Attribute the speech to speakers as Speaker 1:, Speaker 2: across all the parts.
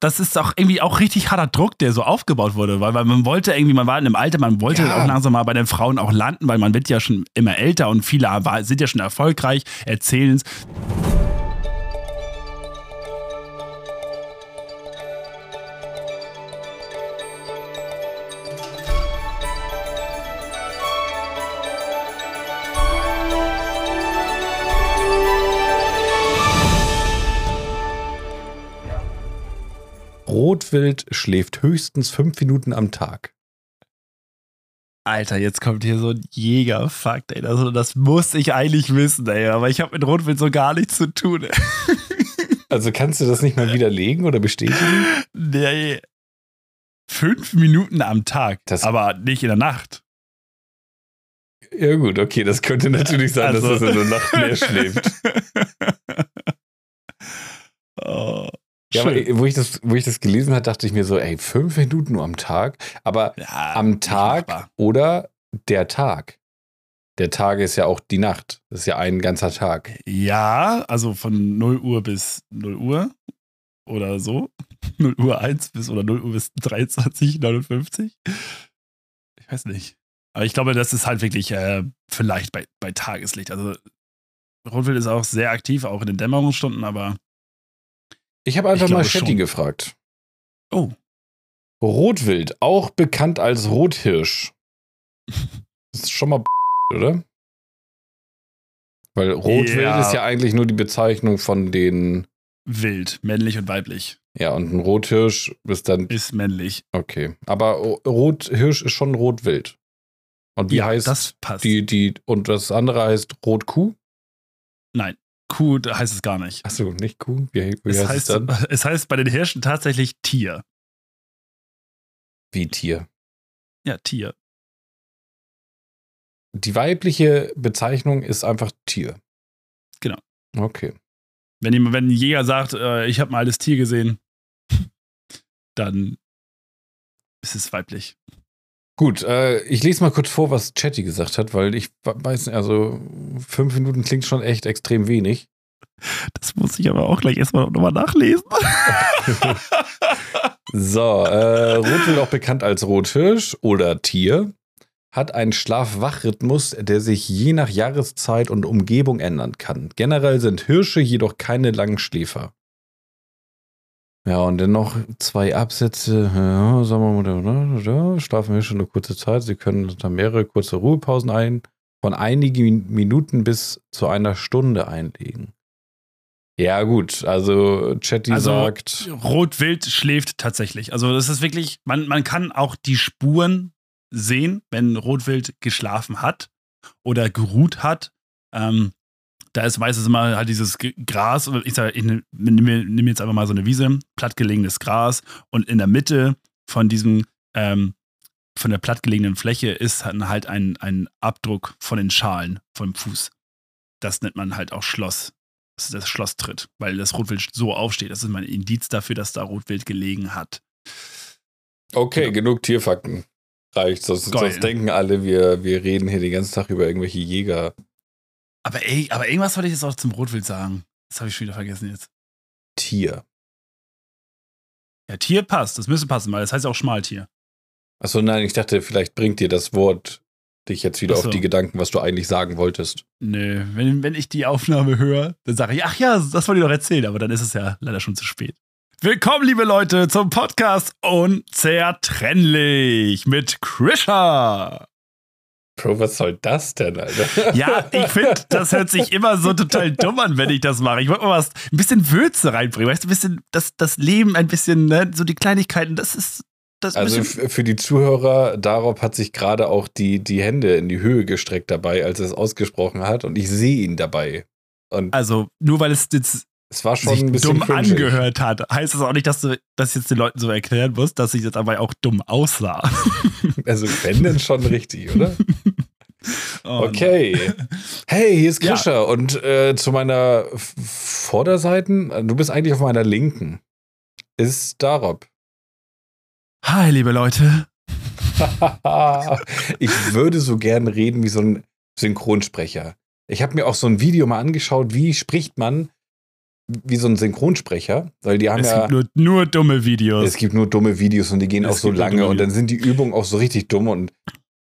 Speaker 1: das ist auch irgendwie auch richtig harter Druck, der so aufgebaut wurde, weil, weil man wollte irgendwie, man war in einem Alter, man wollte ja. auch langsam mal bei den Frauen auch landen, weil man wird ja schon immer älter und viele sind ja schon erfolgreich, erzählen es.
Speaker 2: Rotwild schläft höchstens fünf Minuten am Tag.
Speaker 1: Alter, jetzt kommt hier so ein Jägerfakt, ey. Das, das muss ich eigentlich wissen, ey. Aber ich habe mit Rotwild so gar nichts zu tun. Ey.
Speaker 2: Also kannst du das nicht mal widerlegen oder bestätigen?
Speaker 1: Nee. Fünf Minuten am Tag, das aber nicht in der Nacht.
Speaker 2: Ja, gut, okay, das könnte natürlich sein, also. dass es in der Nacht mehr schläft. oh. Ja, aber wo ich, das, wo ich das gelesen habe, dachte ich mir so, ey, fünf Minuten nur am Tag. Aber ja, am Tag oder der Tag. Der Tag ist ja auch die Nacht. Das ist ja ein ganzer Tag.
Speaker 1: Ja, also von 0 Uhr bis 0 Uhr oder so. 0 Uhr 1 bis oder 0 Uhr bis 23, 59. Ich weiß nicht. Aber ich glaube, das ist halt wirklich äh, vielleicht bei, bei Tageslicht. Also Rotwild ist auch sehr aktiv, auch in den Dämmerungsstunden, aber
Speaker 2: ich habe einfach ich mal Shetty gefragt.
Speaker 1: Oh.
Speaker 2: Rotwild, auch bekannt als Rothirsch. Das ist schon mal oder? Weil Rotwild ja. ist ja eigentlich nur die Bezeichnung von den
Speaker 1: Wild, männlich und weiblich.
Speaker 2: Ja, und ein Rothirsch ist dann.
Speaker 1: Ist männlich.
Speaker 2: Okay. Aber Rothirsch ist schon Rotwild. Und wie ja, heißt
Speaker 1: das passt.
Speaker 2: die, die, und das andere heißt Rotkuh?
Speaker 1: Nein. Kuh heißt es gar nicht.
Speaker 2: Achso, nicht Kuh? Wie,
Speaker 1: wie es heißt, heißt es dann? Es heißt bei den Hirschen tatsächlich Tier.
Speaker 2: Wie Tier?
Speaker 1: Ja, Tier.
Speaker 2: Die weibliche Bezeichnung ist einfach Tier.
Speaker 1: Genau.
Speaker 2: Okay.
Speaker 1: Wenn, wenn ein Jäger sagt, äh, ich habe mal das Tier gesehen, dann ist es weiblich.
Speaker 2: Gut, äh, ich lese mal kurz vor, was Chatty gesagt hat, weil ich weiß nicht, also fünf Minuten klingt schon echt extrem wenig.
Speaker 1: Das muss ich aber auch gleich erstmal nochmal nachlesen.
Speaker 2: so, äh, Rotwild auch bekannt als Rothirsch oder Tier, hat einen Schlaf-Wach-Rhythmus, der sich je nach Jahreszeit und Umgebung ändern kann. Generell sind Hirsche jedoch keine Langschläfer. Ja, und dann noch zwei Absätze, ja, sagen wir mal, schlafen wir schon eine kurze Zeit. Sie können dann mehrere kurze Ruhepausen ein, von einigen Minuten bis zu einer Stunde einlegen. Ja, gut, also Chatty also, sagt.
Speaker 1: Rotwild schläft tatsächlich. Also, das ist wirklich, man, man kann auch die Spuren sehen, wenn Rotwild geschlafen hat oder geruht hat. Ähm, da ist meistens immer halt dieses Gras, ich sage, ich nehme nehm jetzt einfach mal so eine Wiese, plattgelegenes Gras und in der Mitte von diesem, ähm, von der plattgelegenen Fläche ist halt ein, ein Abdruck von den Schalen vom Fuß. Das nennt man halt auch Schloss. Das ist das Schlosstritt, weil das Rotwild so aufsteht. Das ist mein Indiz dafür, dass da Rotwild gelegen hat.
Speaker 2: Okay, genau. genug Tierfakten. Reicht. Sonst, sonst denken alle, wir, wir reden hier den ganzen Tag über irgendwelche Jäger.
Speaker 1: Aber, ey, aber irgendwas wollte ich jetzt auch zum Rotwild sagen. Das habe ich schon wieder vergessen jetzt.
Speaker 2: Tier.
Speaker 1: Ja, Tier passt. Das müsste passen, weil das heißt auch Schmaltier.
Speaker 2: Achso, nein, ich dachte, vielleicht bringt dir das Wort dich jetzt wieder so. auf die Gedanken, was du eigentlich sagen wolltest.
Speaker 1: Nö, wenn, wenn ich die Aufnahme höre, dann sage ich, ach ja, das wollte ich doch erzählen, aber dann ist es ja leider schon zu spät. Willkommen, liebe Leute, zum Podcast Unzertrennlich mit Krisha.
Speaker 2: Bro, was soll das denn, Alter?
Speaker 1: Ja, ich finde, das hört sich immer so total dumm an, wenn ich das mache. Ich wollte mal was, ein bisschen Würze reinbringen, weißt du, ein bisschen das, das Leben, ein bisschen, ne, so die Kleinigkeiten, das ist. Das
Speaker 2: also für die Zuhörer, darauf hat sich gerade auch die, die Hände in die Höhe gestreckt dabei, als er es ausgesprochen hat und ich sehe ihn dabei. Und
Speaker 1: also, nur weil es jetzt
Speaker 2: es war schon ein bisschen
Speaker 1: dumm cringig. angehört hat, heißt das auch nicht, dass du das jetzt den Leuten so erklären musst, dass ich jetzt aber auch dumm aussah.
Speaker 2: Also wenn denn schon richtig, oder? Oh okay. Hey, hier ist Krischer ja. und äh, zu meiner Vorderseiten, du bist eigentlich auf meiner linken, ist Darob.
Speaker 1: Hi, liebe Leute.
Speaker 2: ich würde so gern reden wie so ein Synchronsprecher. Ich habe mir auch so ein Video mal angeschaut, wie spricht man wie so ein Synchronsprecher, weil die haben
Speaker 1: es
Speaker 2: ja.
Speaker 1: gibt nur, nur dumme Videos.
Speaker 2: Es gibt nur dumme Videos und die gehen
Speaker 1: Es
Speaker 2: auch so lange und dann sind die Übungen auch so richtig dumm und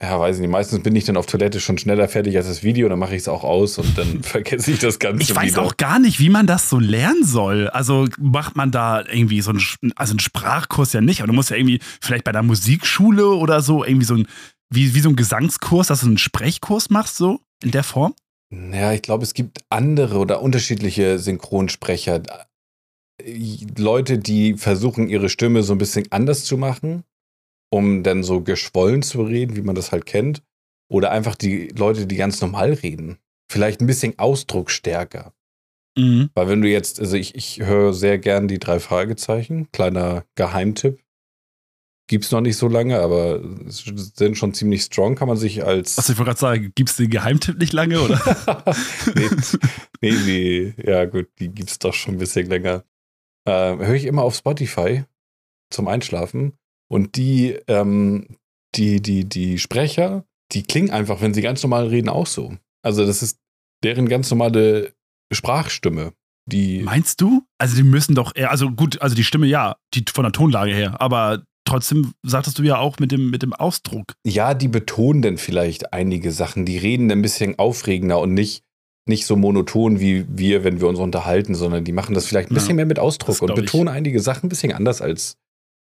Speaker 2: ja, weiß ich nicht. Meistens bin ich dann auf Toilette schon schneller fertig als das Video, dann mache ich es auch aus und dann vergesse ich das Ganze
Speaker 1: Ich weiß
Speaker 2: wieder.
Speaker 1: auch gar nicht, wie man das so lernen soll. Also macht man da irgendwie so einen, also einen Sprachkurs ja nicht, aber du musst ja irgendwie vielleicht bei der Musikschule oder so irgendwie so ein, wie, wie so ein Gesangskurs, dass du einen Sprechkurs machst, so in der Form.
Speaker 2: Ja, ich glaube, es gibt andere oder unterschiedliche Synchronsprecher. Äh, Leute, die versuchen, ihre Stimme so ein bisschen anders zu machen, um dann so geschwollen zu reden, wie man das halt kennt. Oder einfach die Leute, die ganz normal reden. Vielleicht ein bisschen ausdrucksstärker.
Speaker 1: Mhm.
Speaker 2: Weil wenn du jetzt, also ich, ich höre sehr gern die drei Fragezeichen, kleiner Geheimtipp. Gibt's noch nicht so lange, aber sind schon ziemlich strong, kann man sich als.
Speaker 1: Was ich wollte gerade sagen, gibst du den Geheimtipp nicht lange, oder?
Speaker 2: nee, nee, nee, ja gut, die gibt's doch schon ein bisschen länger. Ähm, höre ich immer auf Spotify zum Einschlafen. Und die, ähm, die, die, die Sprecher, die klingen einfach, wenn sie ganz normal reden, auch so. Also das ist deren ganz normale Sprachstimme. Die,
Speaker 1: Meinst du? Also die müssen doch eher, also gut, also die Stimme ja, die von der Tonlage her, aber trotzdem sagtest du ja auch mit dem, mit dem Ausdruck.
Speaker 2: ja, die betonen dann vielleicht einige Sachen. Die reden ein bisschen aufregender und nicht, nicht so monoton wie wir, wenn wir uns unterhalten, sondern die machen das vielleicht ein
Speaker 1: Ja,
Speaker 2: bisschen mehr mit Ausdruck und
Speaker 1: glaub ich.
Speaker 2: betonen einige Sachen ein bisschen anders als.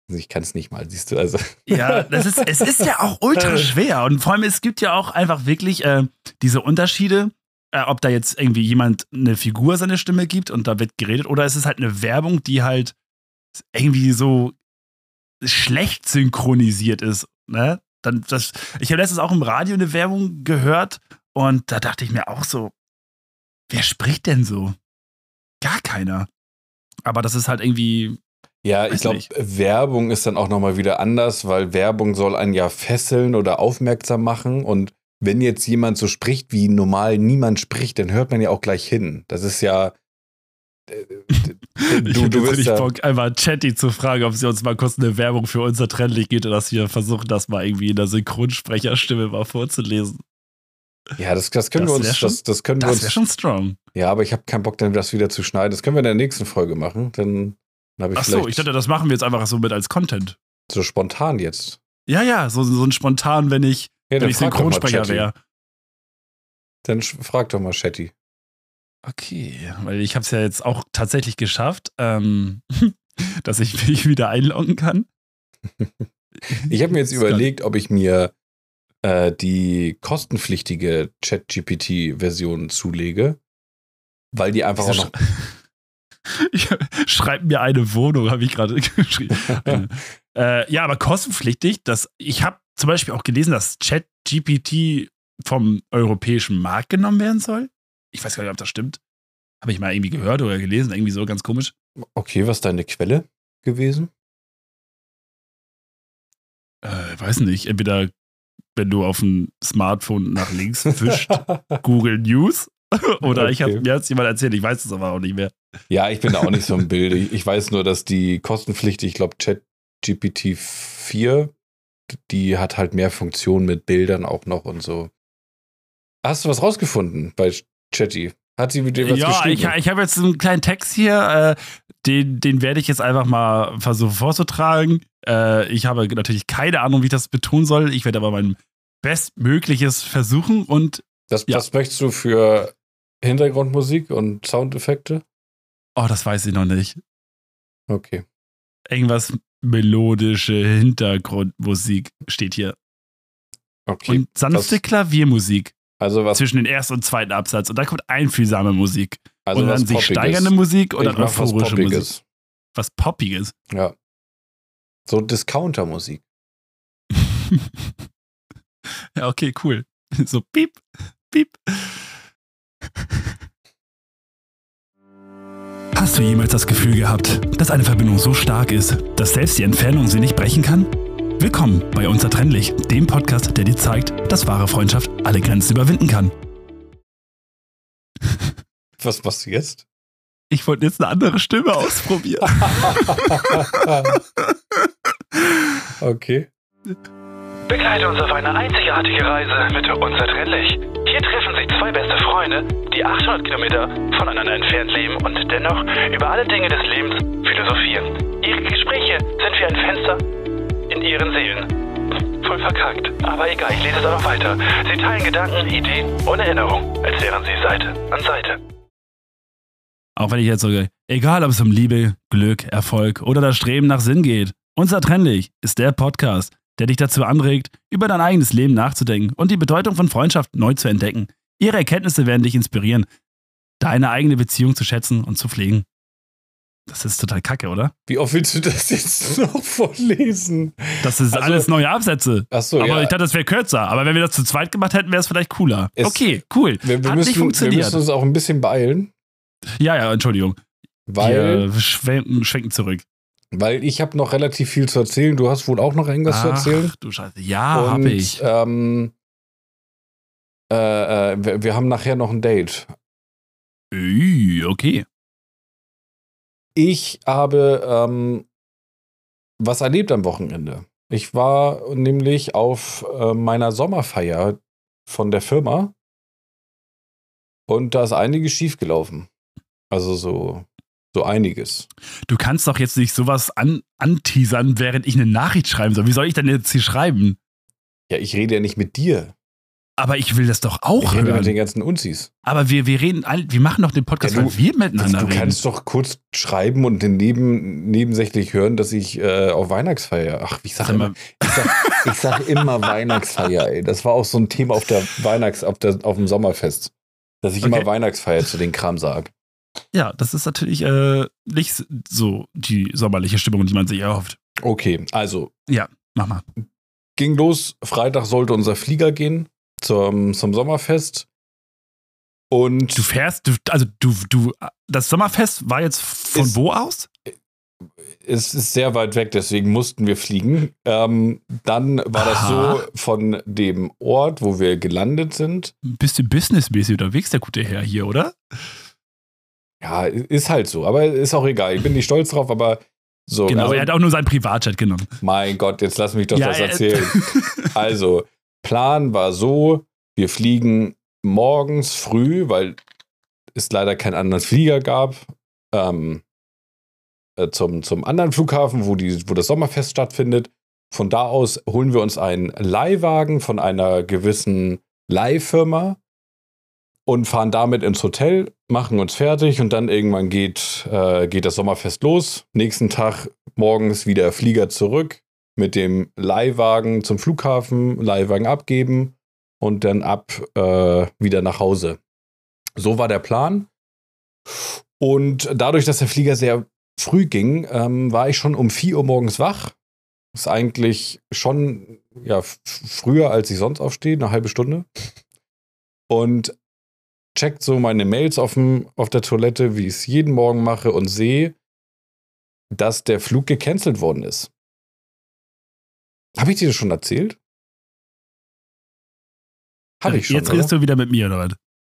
Speaker 2: Also Ich kann es nicht mal, siehst du. Also,
Speaker 1: Ja, das ist, es ist ja auch ultra schwer. Und vor allem, es gibt ja auch einfach wirklich äh, diese Unterschiede, äh, ob da jetzt irgendwie jemand eine Figur seine Stimme gibt und da wird geredet, oder es ist halt eine Werbung, die halt irgendwie so schlecht synchronisiert ist. Ne? Dann, das, ich habe letztens auch im Radio eine Werbung gehört und da dachte ich mir auch so, wer spricht denn so? Gar keiner. Aber das ist halt irgendwie,
Speaker 2: ja, ich glaube,
Speaker 1: nicht.
Speaker 2: Werbung ist dann auch nochmal wieder anders, weil Werbung soll einen ja fesseln oder aufmerksam machen. Und wenn jetzt jemand so spricht, wie normal niemand spricht, dann hört man ja auch gleich hin. Das ist ja. äh,
Speaker 1: ich
Speaker 2: Du, du
Speaker 1: richtig
Speaker 2: ja,
Speaker 1: Bock, einmal Chatty zu fragen, ob sie uns mal kurz eine Werbung für unser Trendlich geht und dass wir versuchen, das mal irgendwie in der Synchronsprecherstimme mal vorzulesen.
Speaker 2: ja, das, das können
Speaker 1: Das
Speaker 2: wir uns,
Speaker 1: schon-
Speaker 2: das, das können wir
Speaker 1: Das wäre schon strong.
Speaker 2: ja, aber ich habe keinen Bock, dann das wieder zu schneiden. Das können wir in der nächsten Folge machen. Dann, ich
Speaker 1: Achso, ich dachte, das machen wir jetzt einfach so mit als Content.
Speaker 2: so spontan jetzt.
Speaker 1: Ja, ja, so, so ein spontan, wenn ich,
Speaker 2: Ja,
Speaker 1: wenn ich Synchronsprecher wäre.
Speaker 2: Dann frag doch mal Shetty.
Speaker 1: Okay, weil ich habe es ja jetzt auch tatsächlich geschafft, ähm, dass ich mich wieder einloggen kann.
Speaker 2: Ich habe mir jetzt überlegt, ob ich mir äh, die kostenpflichtige ChatGPT-Version zulege, weil die einfach auch noch.
Speaker 1: Schreib mir eine Wohnung, habe ich gerade geschrieben. Äh, ja, aber kostenpflichtig. Das, ich habe zum Beispiel auch gelesen, dass ChatGPT vom europäischen Markt genommen werden soll. Ich weiß gar nicht, ob das stimmt. Habe ich mal irgendwie gehört oder gelesen, irgendwie so ganz komisch.
Speaker 2: Okay, was ist deine Quelle gewesen?
Speaker 1: Äh, weiß nicht. Entweder, wenn du auf dem Smartphone nach links wischt, Google News. Oder ich habe
Speaker 2: Okay.
Speaker 1: mir hat's jemand erzählt, ich weiß es aber auch nicht mehr.
Speaker 2: Ja, ich bin da auch nicht so im Bild. Ich, weiß nur, dass die kostenpflichtig, ich glaube, ChatGPT 4, die hat halt mehr Funktionen mit Bildern auch noch und so. Hast du was rausgefunden bei Chatty? Hat sie mit dir was
Speaker 1: ja,
Speaker 2: geschrieben?
Speaker 1: ich, ich habe jetzt einen kleinen Text hier, äh, den, den werde ich jetzt einfach mal versuchen vorzutragen. Äh, ich habe natürlich keine Ahnung, wie ich das betonen soll. Ich werde aber mein Bestmögliches versuchen und
Speaker 2: das,
Speaker 1: ja.
Speaker 2: Was möchtest du für Hintergrundmusik und Soundeffekte?
Speaker 1: Oh, das weiß ich noch nicht.
Speaker 2: Okay.
Speaker 1: Irgendwas melodische Hintergrundmusik steht hier.
Speaker 2: Okay.
Speaker 1: Und sanfte
Speaker 2: was-
Speaker 1: Klaviermusik
Speaker 2: also was,
Speaker 1: zwischen den ersten und zweiten Absatz. Und da kommt einfühlsame Musik.
Speaker 2: also
Speaker 1: und
Speaker 2: was
Speaker 1: dann sich
Speaker 2: Poppiges.
Speaker 1: steigernde Musik oder
Speaker 2: mach was
Speaker 1: euphorische Musik. Was Poppiges.
Speaker 2: Ja. So Discounter-Musik.
Speaker 1: ja, okay, cool. So piep, piep. Hast du jemals das Gefühl gehabt, dass eine Verbindung so stark ist, dass selbst die Entfernung sie nicht brechen kann? Willkommen bei Unzertrennlich, dem Podcast, der dir zeigt, dass wahre Freundschaft alle Grenzen überwinden kann.
Speaker 2: Was machst du jetzt?
Speaker 1: Ich wollte jetzt eine andere Stimme ausprobieren.
Speaker 2: okay.
Speaker 3: Begleite uns auf eine einzigartige Reise mit Unzertrennlich. Hier treffen sich zwei beste Freunde, die 800 Kilometer voneinander entfernt leben und dennoch über alle Dinge des Lebens philosophieren. Ihre Gespräche sind wie ein Fenster in ihren Seelen. Voll verkackt. Aber egal, ich lese es auch weiter. Sie teilen Gedanken, Ideen und Erinnerungen, als wären sie Seite an Seite.
Speaker 1: Auch wenn ich jetzt sage, egal ob es um Liebe, Glück, Erfolg oder das Streben nach Sinn geht, Unzertrennlich ist der Podcast, der dich dazu anregt, über dein eigenes Leben nachzudenken und die Bedeutung von Freundschaft neu zu entdecken. Ihre Erkenntnisse werden dich inspirieren, deine eigene Beziehung zu schätzen und zu pflegen. Das ist total kacke, oder?
Speaker 2: Wie oft willst du das jetzt noch vorlesen?
Speaker 1: Das ist
Speaker 2: Also-
Speaker 1: alles neue Absätze.
Speaker 2: Ach so,
Speaker 1: aber
Speaker 2: ja.
Speaker 1: ich dachte, das wäre kürzer. Aber wenn wir das zu zweit gemacht hätten, wäre es vielleicht cooler.
Speaker 2: Es-
Speaker 1: okay, cool.
Speaker 2: Wir, wir,
Speaker 1: Hat
Speaker 2: müssen,
Speaker 1: nicht
Speaker 2: wir
Speaker 1: funktioniert.
Speaker 2: müssen uns auch ein bisschen beeilen,
Speaker 1: ja, ja, Entschuldigung.
Speaker 2: weil,
Speaker 1: Wir schwenken, schwenken zurück.
Speaker 2: Weil ich habe noch relativ viel zu erzählen. Du hast wohl auch noch irgendwas zu erzählen.
Speaker 1: Ach, du Scheiße. Ja, habe ich.
Speaker 2: Ähm, äh, äh, wir, wir haben nachher noch ein Date.
Speaker 1: Okay.
Speaker 2: Ich habe ähm, was erlebt am Wochenende. Ich war nämlich auf äh, meiner Sommerfeier von der Firma und da ist einiges schiefgelaufen. Also so, so einiges.
Speaker 1: Du kannst doch jetzt nicht sowas an, anteasern, während ich eine Nachricht schreiben soll. Wie soll ich denn jetzt hier schreiben?
Speaker 2: Ja, ich rede ja nicht mit dir.
Speaker 1: Aber ich will das doch auch
Speaker 2: Ich rede mit den
Speaker 1: hören.
Speaker 2: ganzen Unzis.
Speaker 1: Aber wir, wir reden, all- wir machen doch den Podcast,
Speaker 2: Ja, du-
Speaker 1: weil wir
Speaker 2: Du,
Speaker 1: miteinander
Speaker 2: du
Speaker 1: reden.
Speaker 2: kannst doch kurz schreiben und neben, nebensächlich hören, dass ich äh, auf Weihnachtsfeier. Ach, ich sag,
Speaker 1: Sag
Speaker 2: immer, ich, sag, ich sag immer Weihnachtsfeier, ey. Das war auch so ein Thema auf der Weihnachts-, auf, der, auf dem Sommerfest. Dass ich
Speaker 1: Okay.
Speaker 2: immer Weihnachtsfeier zu den Kram sag.
Speaker 1: Ja, das ist natürlich äh, nicht so die sommerliche Stimmung, die man sich erhofft.
Speaker 2: Okay, also
Speaker 1: Mach mal.
Speaker 2: ging los. Freitag sollte unser Flieger gehen zum, zum Sommerfest. Und
Speaker 1: Du fährst, du, also du, du, das Sommerfest war jetzt von
Speaker 2: Ist-
Speaker 1: wo aus?
Speaker 2: es ist sehr weit weg, deswegen mussten wir fliegen. Ähm, dann war das
Speaker 1: Aha.
Speaker 2: so von dem Ort, wo wir gelandet sind.
Speaker 1: Bist du businessmäßig unterwegs, der gute Herr hier, oder?
Speaker 2: Ja, ist halt so, aber ist auch egal. Ich bin nicht stolz drauf, aber so.
Speaker 1: Genau,
Speaker 2: also,
Speaker 1: er hat auch nur seinen Privatjet genommen.
Speaker 2: mein Gott, jetzt lass mich doch
Speaker 1: Ja,
Speaker 2: das
Speaker 1: äh,
Speaker 2: erzählen. Also, Plan war so: wir fliegen morgens früh, weil es leider keinen anderen Flieger gab, ähm, äh, zum, zum anderen Flughafen, wo, die, wo das Sommerfest stattfindet. Von da aus holen wir uns einen Leihwagen von einer gewissen Leihfirma und fahren damit ins Hotel, machen uns fertig und dann irgendwann geht, äh, geht das Sommerfest los. Nächsten Tag morgens wieder Flieger zurück mit dem Leihwagen zum Flughafen, Leihwagen abgeben und dann ab äh, wieder nach Hause. So war der Plan. Und dadurch, dass der Flieger sehr früh ging, ähm, war ich schon um 4 Uhr morgens wach. Ist eigentlich schon ja, früher, als ich sonst aufstehe, eine halbe Stunde. Und checkt so meine Mails auf, dem, auf der Toilette, wie ich es jeden Morgen mache und sehe, dass der Flug gecancelt worden ist. Habe ich dir das schon erzählt? Habe ich schon.
Speaker 1: Jetzt redest
Speaker 2: oder?
Speaker 1: du wieder mit mir, oder was?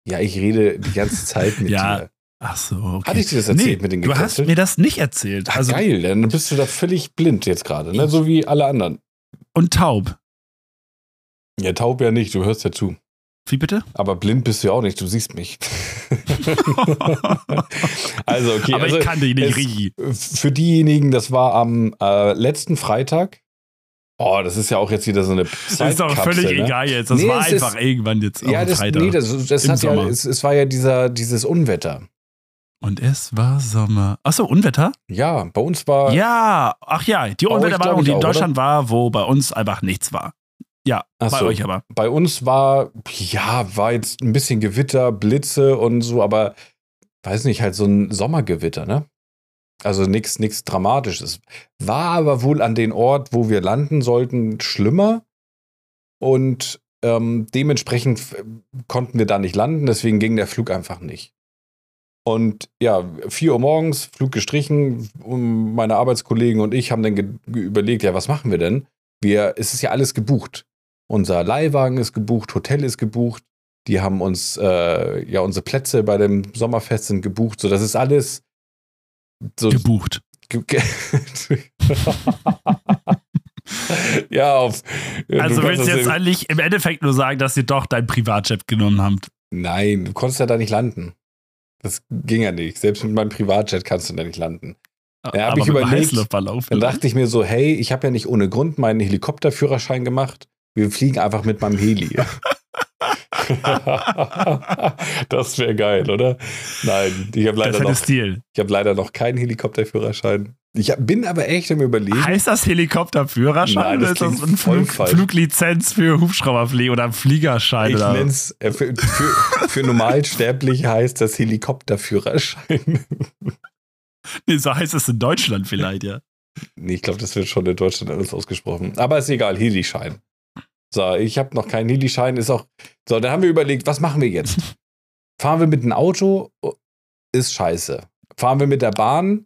Speaker 2: Ja, ich rede die ganze Zeit mit
Speaker 1: Ja,
Speaker 2: dir.
Speaker 1: Ach so, okay.
Speaker 2: Hatte ich dir das erzählt
Speaker 1: nee,
Speaker 2: mit den
Speaker 1: Du hast mir das nicht erzählt.
Speaker 2: Ach,
Speaker 1: Also,
Speaker 2: geil, dann bist du da völlig blind jetzt gerade, ne? so wie alle anderen.
Speaker 1: Und taub.
Speaker 2: Ja, taub ja nicht, du hörst ja zu.
Speaker 1: Wie bitte?
Speaker 2: Aber blind bist du ja auch nicht, du siehst mich. also, okay.
Speaker 1: Aber
Speaker 2: also,
Speaker 1: ich kann dich nicht, Rigi.
Speaker 2: Für diejenigen, das war am äh, letzten Freitag. Oh, das ist ja auch jetzt wieder so eine
Speaker 1: Das ist doch völlig
Speaker 2: ne?
Speaker 1: egal jetzt. Das
Speaker 2: Nee,
Speaker 1: war
Speaker 2: es ist-
Speaker 1: einfach irgendwann jetzt
Speaker 2: Ja,
Speaker 1: am
Speaker 2: das,
Speaker 1: Freitag.
Speaker 2: nee, das, das
Speaker 1: Im
Speaker 2: hat ja,
Speaker 1: Sommer.
Speaker 2: es, es war ja dieser, dieses Unwetter.
Speaker 1: Und es war Sommer. Achso, Unwetter?
Speaker 2: Ja, bei uns war.
Speaker 1: Ja, ach ja, die
Speaker 2: glaub ich
Speaker 1: die in Deutschland war, wo bei uns einfach nichts war. Ja,
Speaker 2: Ach
Speaker 1: bei
Speaker 2: so.
Speaker 1: euch aber.
Speaker 2: Bei uns war, ja, war jetzt ein bisschen Gewitter, Blitze und so, aber weiß nicht, halt so ein Sommergewitter, ne? Also nichts nichts Dramatisches. War aber wohl an den Ort, wo wir landen sollten, schlimmer. Und ähm, dementsprechend konnten wir da nicht landen, deswegen ging der Flug einfach nicht. Und ja, 4 Uhr morgens, Flug gestrichen. Meine Arbeitskollegen und ich haben dann überlegt, ja, was machen wir denn? Wir, es ist ja alles gebucht. Unser Leihwagen ist gebucht, Hotel ist gebucht. Die haben uns, äh, ja, unsere Plätze bei dem Sommerfest sind gebucht. So, das ist alles so.
Speaker 1: Gebucht.
Speaker 2: ge- ja, auf.
Speaker 1: Also
Speaker 2: du
Speaker 1: willst du jetzt eigentlich im Endeffekt nur sagen, dass ihr doch dein Privatjet genommen habt?
Speaker 2: Nein, du konntest ja da nicht landen. Das ging ja nicht. Selbst mit meinem Privatjet kannst du da nicht landen. Ja, hab
Speaker 1: Aber
Speaker 2: ich überlegt, Dann dachte ich mir so, hey, ich habe ja nicht ohne Grund meinen Helikopterführerschein gemacht. Wir fliegen einfach mit meinem Heli. das wäre geil, oder? Nein, ich habe leider, noch- ich hab leider noch keinen Helikopterführerschein. Ich hab, bin aber echt am Überlegen.
Speaker 1: Heißt das Helikopterführerschein
Speaker 2: Nein, das
Speaker 1: oder ist das ein Flug. Fluglizenz für Hubschrauberfliegen oder ein Fliegerschein?
Speaker 2: Ich
Speaker 1: oder?
Speaker 2: nenne es, äh, für, für, für Normalsterbliche heißt das Helikopterführerschein.
Speaker 1: Nee, so heißt es in Deutschland vielleicht, ja.
Speaker 2: Nee, ich glaube, das wird schon in Deutschland alles ausgesprochen. Aber ist egal, Heli-Schein. So, ich habe noch keinen Heli-Schein, ist auch. So, dann haben wir überlegt, was machen wir jetzt? Fahren wir mit einem Auto? Ist scheiße. Fahren wir mit der Bahn?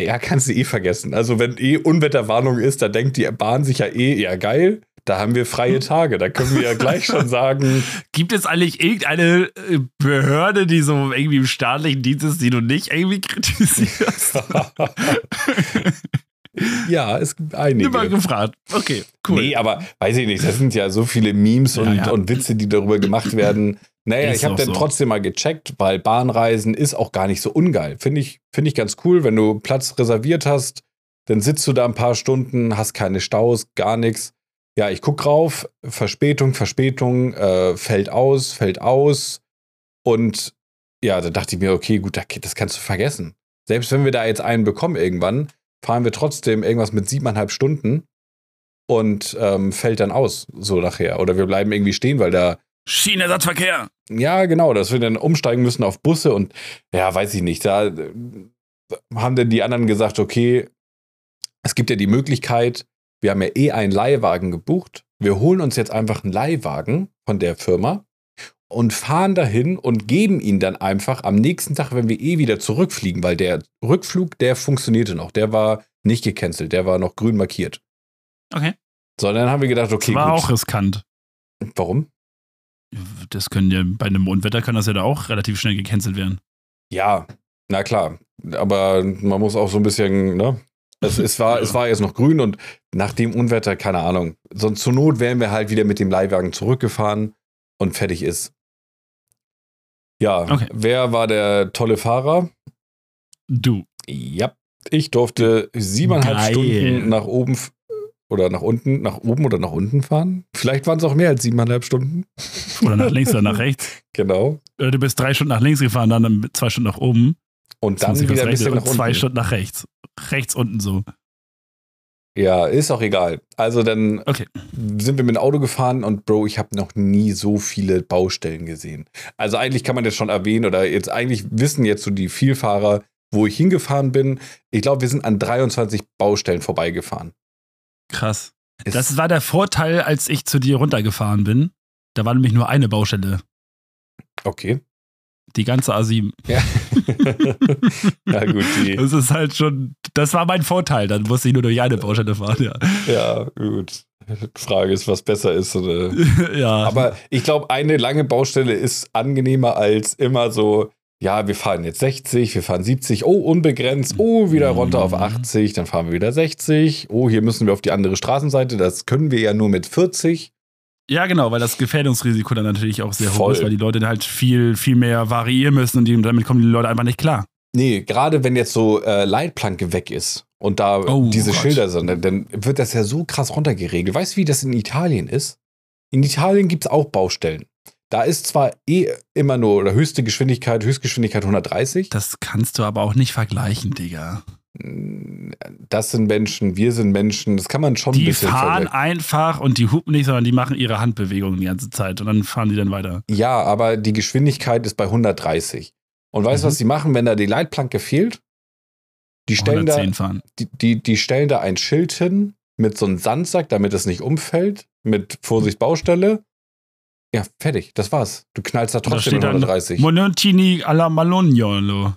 Speaker 2: Ja, kannst du eh vergessen. Also, wenn eh Unwetterwarnung ist, da denkt die Bahn sich ja eh, ja geil, da haben wir freie Tage. Da können wir ja gleich schon sagen,
Speaker 1: Gibt es eigentlich irgendeine äh, Behörde, die so irgendwie im staatlichen Dienst ist, die du nicht irgendwie kritisierst?
Speaker 2: ja, es gibt einige.
Speaker 1: Immer gefragt. Okay, cool.
Speaker 2: Nee, aber weiß ich nicht, das sind ja so viele Memes und,
Speaker 1: Ja, ja.
Speaker 2: und Witze, die darüber gemacht werden. Naja,
Speaker 1: Ist
Speaker 2: ich habe dann
Speaker 1: so.
Speaker 2: trotzdem mal gecheckt, weil Bahnreisen ist auch gar nicht so ungeil. Finde ich, finde ich ganz cool, wenn du Platz reserviert hast, dann sitzt du da ein paar Stunden, hast keine Staus, gar nichts. Ja, ich guck drauf, Verspätung, Verspätung, äh, fällt aus, fällt aus. Und ja, da dachte ich mir, okay, gut, da- das kannst du vergessen. Selbst wenn wir da jetzt einen bekommen irgendwann, fahren wir trotzdem irgendwas mit siebeneinhalb Stunden und ähm, fällt dann aus, so nachher. Oder wir bleiben irgendwie stehen, weil da,
Speaker 1: Schienenersatzverkehr.
Speaker 2: ja, genau, dass wir dann umsteigen müssen auf Busse und ja, weiß ich nicht. Da äh, haben dann die anderen gesagt, okay, es gibt ja die Möglichkeit, wir haben ja eh einen Leihwagen gebucht. Wir holen uns jetzt einfach einen Leihwagen von der Firma und fahren dahin und geben ihn dann einfach am nächsten Tag, wenn wir eh wieder zurückfliegen, weil der Rückflug, der funktionierte noch. Der war nicht gecancelt, der war noch grün markiert.
Speaker 1: Okay.
Speaker 2: So, dann haben wir gedacht, okay,
Speaker 1: das war
Speaker 2: gut.
Speaker 1: auch riskant.
Speaker 2: Warum?
Speaker 1: Das können ja, bei einem Unwetter kann das ja da auch relativ schnell gecancelt werden.
Speaker 2: Ja, na klar. Aber man muss auch so ein bisschen, ne? Es, es, war, es war jetzt noch grün und nach dem Unwetter, keine Ahnung. Sonst zur Not wären wir halt wieder mit dem Leihwagen zurückgefahren und fertig ist. Ja,
Speaker 1: Okay.
Speaker 2: wer war der tolle Fahrer?
Speaker 1: Du.
Speaker 2: Ja, ich durfte siebeneinhalb
Speaker 1: Geil.
Speaker 2: Stunden nach oben oder nach unten, nach oben oder nach unten fahren. Vielleicht waren es auch mehr als siebeneinhalb Stunden.
Speaker 1: Oder nach links oder nach rechts.
Speaker 2: Genau.
Speaker 1: Oder du bist drei Stunden nach links gefahren, dann zwei Stunden nach oben.
Speaker 2: Und dann wieder ein bisschen nach
Speaker 1: und
Speaker 2: unten.
Speaker 1: zwei Stunden nach rechts. Rechts unten so.
Speaker 2: Ja, ist auch egal. Also dann
Speaker 1: Okay.
Speaker 2: sind wir mit dem Auto gefahren und Bro, ich habe noch nie so viele Baustellen gesehen. Also eigentlich kann man das schon erwähnen oder jetzt eigentlich wissen jetzt so die Vielfahrer, wo ich hingefahren bin. Ich glaube, wir sind an 23 Baustellen vorbeigefahren.
Speaker 1: Krass.
Speaker 2: Es-
Speaker 1: Das war der Vorteil, als ich zu dir runtergefahren bin. Da war nämlich nur eine Baustelle.
Speaker 2: Okay.
Speaker 1: Die ganze A7.
Speaker 2: Ja. ja, gut, die,
Speaker 1: Das ist halt schon, das war mein Vorteil. Dann musste ich nur durch eine Baustelle fahren, ja.
Speaker 2: ja, gut. Frage ist, was besser ist. Oder?
Speaker 1: ja.
Speaker 2: Aber ich glaube, eine lange Baustelle ist angenehmer als immer so, ja, wir fahren jetzt 60, wir fahren 70, oh, unbegrenzt, oh, wieder runter auf
Speaker 1: Mhm.
Speaker 2: 80, dann fahren wir wieder 60, oh, hier müssen wir auf die andere Straßenseite, das können wir ja nur mit 40.
Speaker 1: ja, genau, weil das Gefährdungsrisiko dann natürlich auch sehr hoch
Speaker 2: Voll.
Speaker 1: ist, weil die Leute halt viel, viel mehr variieren müssen und die, damit kommen die Leute einfach nicht klar.
Speaker 2: Nee, gerade wenn jetzt so äh, Leitplanke weg ist und da
Speaker 1: Oh
Speaker 2: diese
Speaker 1: Gott.
Speaker 2: Schilder sind, dann, dann wird das ja so krass runtergeregelt. Weißt du, wie das in Italien ist? In Italien gibt es auch Baustellen. Da ist zwar eh immer nur oder höchste Geschwindigkeit, Höchstgeschwindigkeit 130.
Speaker 1: Das kannst du aber auch nicht vergleichen, Digga.
Speaker 2: Das sind Menschen, wir sind Menschen, das kann man schon ein
Speaker 1: Die
Speaker 2: bisschen
Speaker 1: fahren
Speaker 2: vergleichen.
Speaker 1: einfach und die hupen nicht, sondern die machen ihre Handbewegungen die ganze Zeit und dann fahren die dann weiter.
Speaker 2: Ja, aber die Geschwindigkeit ist bei 130. Und weißt du,
Speaker 1: Mhm.
Speaker 2: was sie machen, wenn da die Leitplanke fehlt? Die stellen, da,
Speaker 1: 110 fahren.
Speaker 2: die, die, die stellen da ein Schild hin mit so einem Sandsack, damit es nicht umfällt, mit Vorsicht Baustelle. Ja, fertig, das war's. Du knallst da
Speaker 1: Da
Speaker 2: trotzdem
Speaker 1: dann
Speaker 2: 130.
Speaker 1: Monontini alla Malognolo.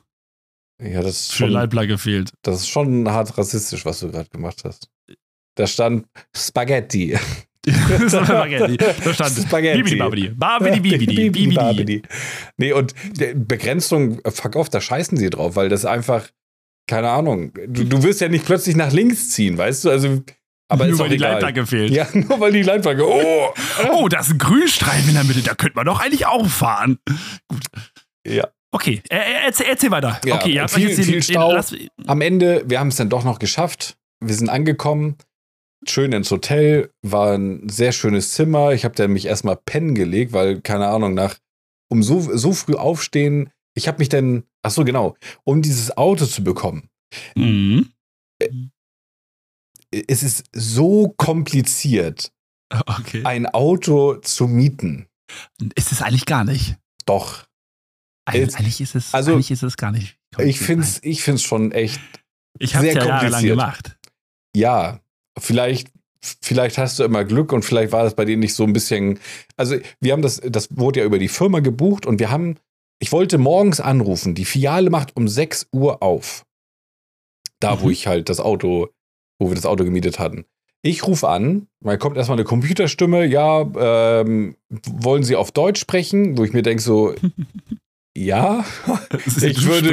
Speaker 2: Ja, das ist,
Speaker 1: Für
Speaker 2: schon,
Speaker 1: Leitplagge fehlt.
Speaker 2: das ist schon hart rassistisch, was du gerade gemacht hast. Da stand Spaghetti.
Speaker 1: Spaghetti. Da stand
Speaker 2: Spaghetti.
Speaker 1: Bibidi Babidi. Babidi Bibidi.
Speaker 2: Bibidi, babidi. Nee, und Begrenzung, fuck off, da scheißen sie drauf, weil das einfach, keine Ahnung, du, du wirst ja nicht plötzlich nach links ziehen, weißt du? Also, Aber
Speaker 1: Nur weil die
Speaker 2: egal.
Speaker 1: Leitplanke fehlt.
Speaker 2: Ja, nur weil die Leitplanke. Oh!
Speaker 1: Oh, da ist ein Grünstreifen in der Mitte, da könnte man doch eigentlich auch fahren.
Speaker 2: Ja.
Speaker 1: Okay, äh, äh, erzähl, erzähl weiter.
Speaker 2: Ja,
Speaker 1: okay, habt
Speaker 2: viel-
Speaker 1: euch jetzt den,
Speaker 2: viel Stau.
Speaker 1: Den,
Speaker 2: Am Ende, wir haben es dann doch noch geschafft. Wir sind angekommen. Schön ins Hotel. War ein sehr schönes Zimmer. Ich habe mich erstmal pennen gelegt, weil, keine Ahnung, nach um so, so früh aufstehen. Ich habe mich dann, ach so, genau, um dieses Auto zu bekommen.
Speaker 1: Mhm.
Speaker 2: Es ist so kompliziert,
Speaker 1: Okay.
Speaker 2: ein Auto zu mieten.
Speaker 1: Ist es eigentlich gar nicht.
Speaker 2: Doch.
Speaker 1: Eig
Speaker 2: Jetzt-
Speaker 1: eigentlich, ist es,
Speaker 2: also,
Speaker 1: eigentlich ist es gar nicht.
Speaker 2: Ich finde es ich find's schon echt
Speaker 1: Ich habe
Speaker 2: sehr
Speaker 1: ja jahrelang
Speaker 2: kompliziert.
Speaker 1: gemacht.
Speaker 2: ja, vielleicht, vielleicht hast du immer Glück und vielleicht war das bei denen nicht so ein bisschen. Also, wir haben das, das wurde ja über die Firma gebucht und wir haben, ich wollte morgens anrufen. Die Filiale macht um 6 Uhr auf. Da, wo
Speaker 1: Mhm.
Speaker 2: ich halt das Auto, wo wir das Auto gemietet hatten. Ich rufe an, da kommt erstmal eine Computerstimme, ja, ähm, wollen Sie auf Deutsch sprechen? Wo ich mir denke, so, ja, Ich würde-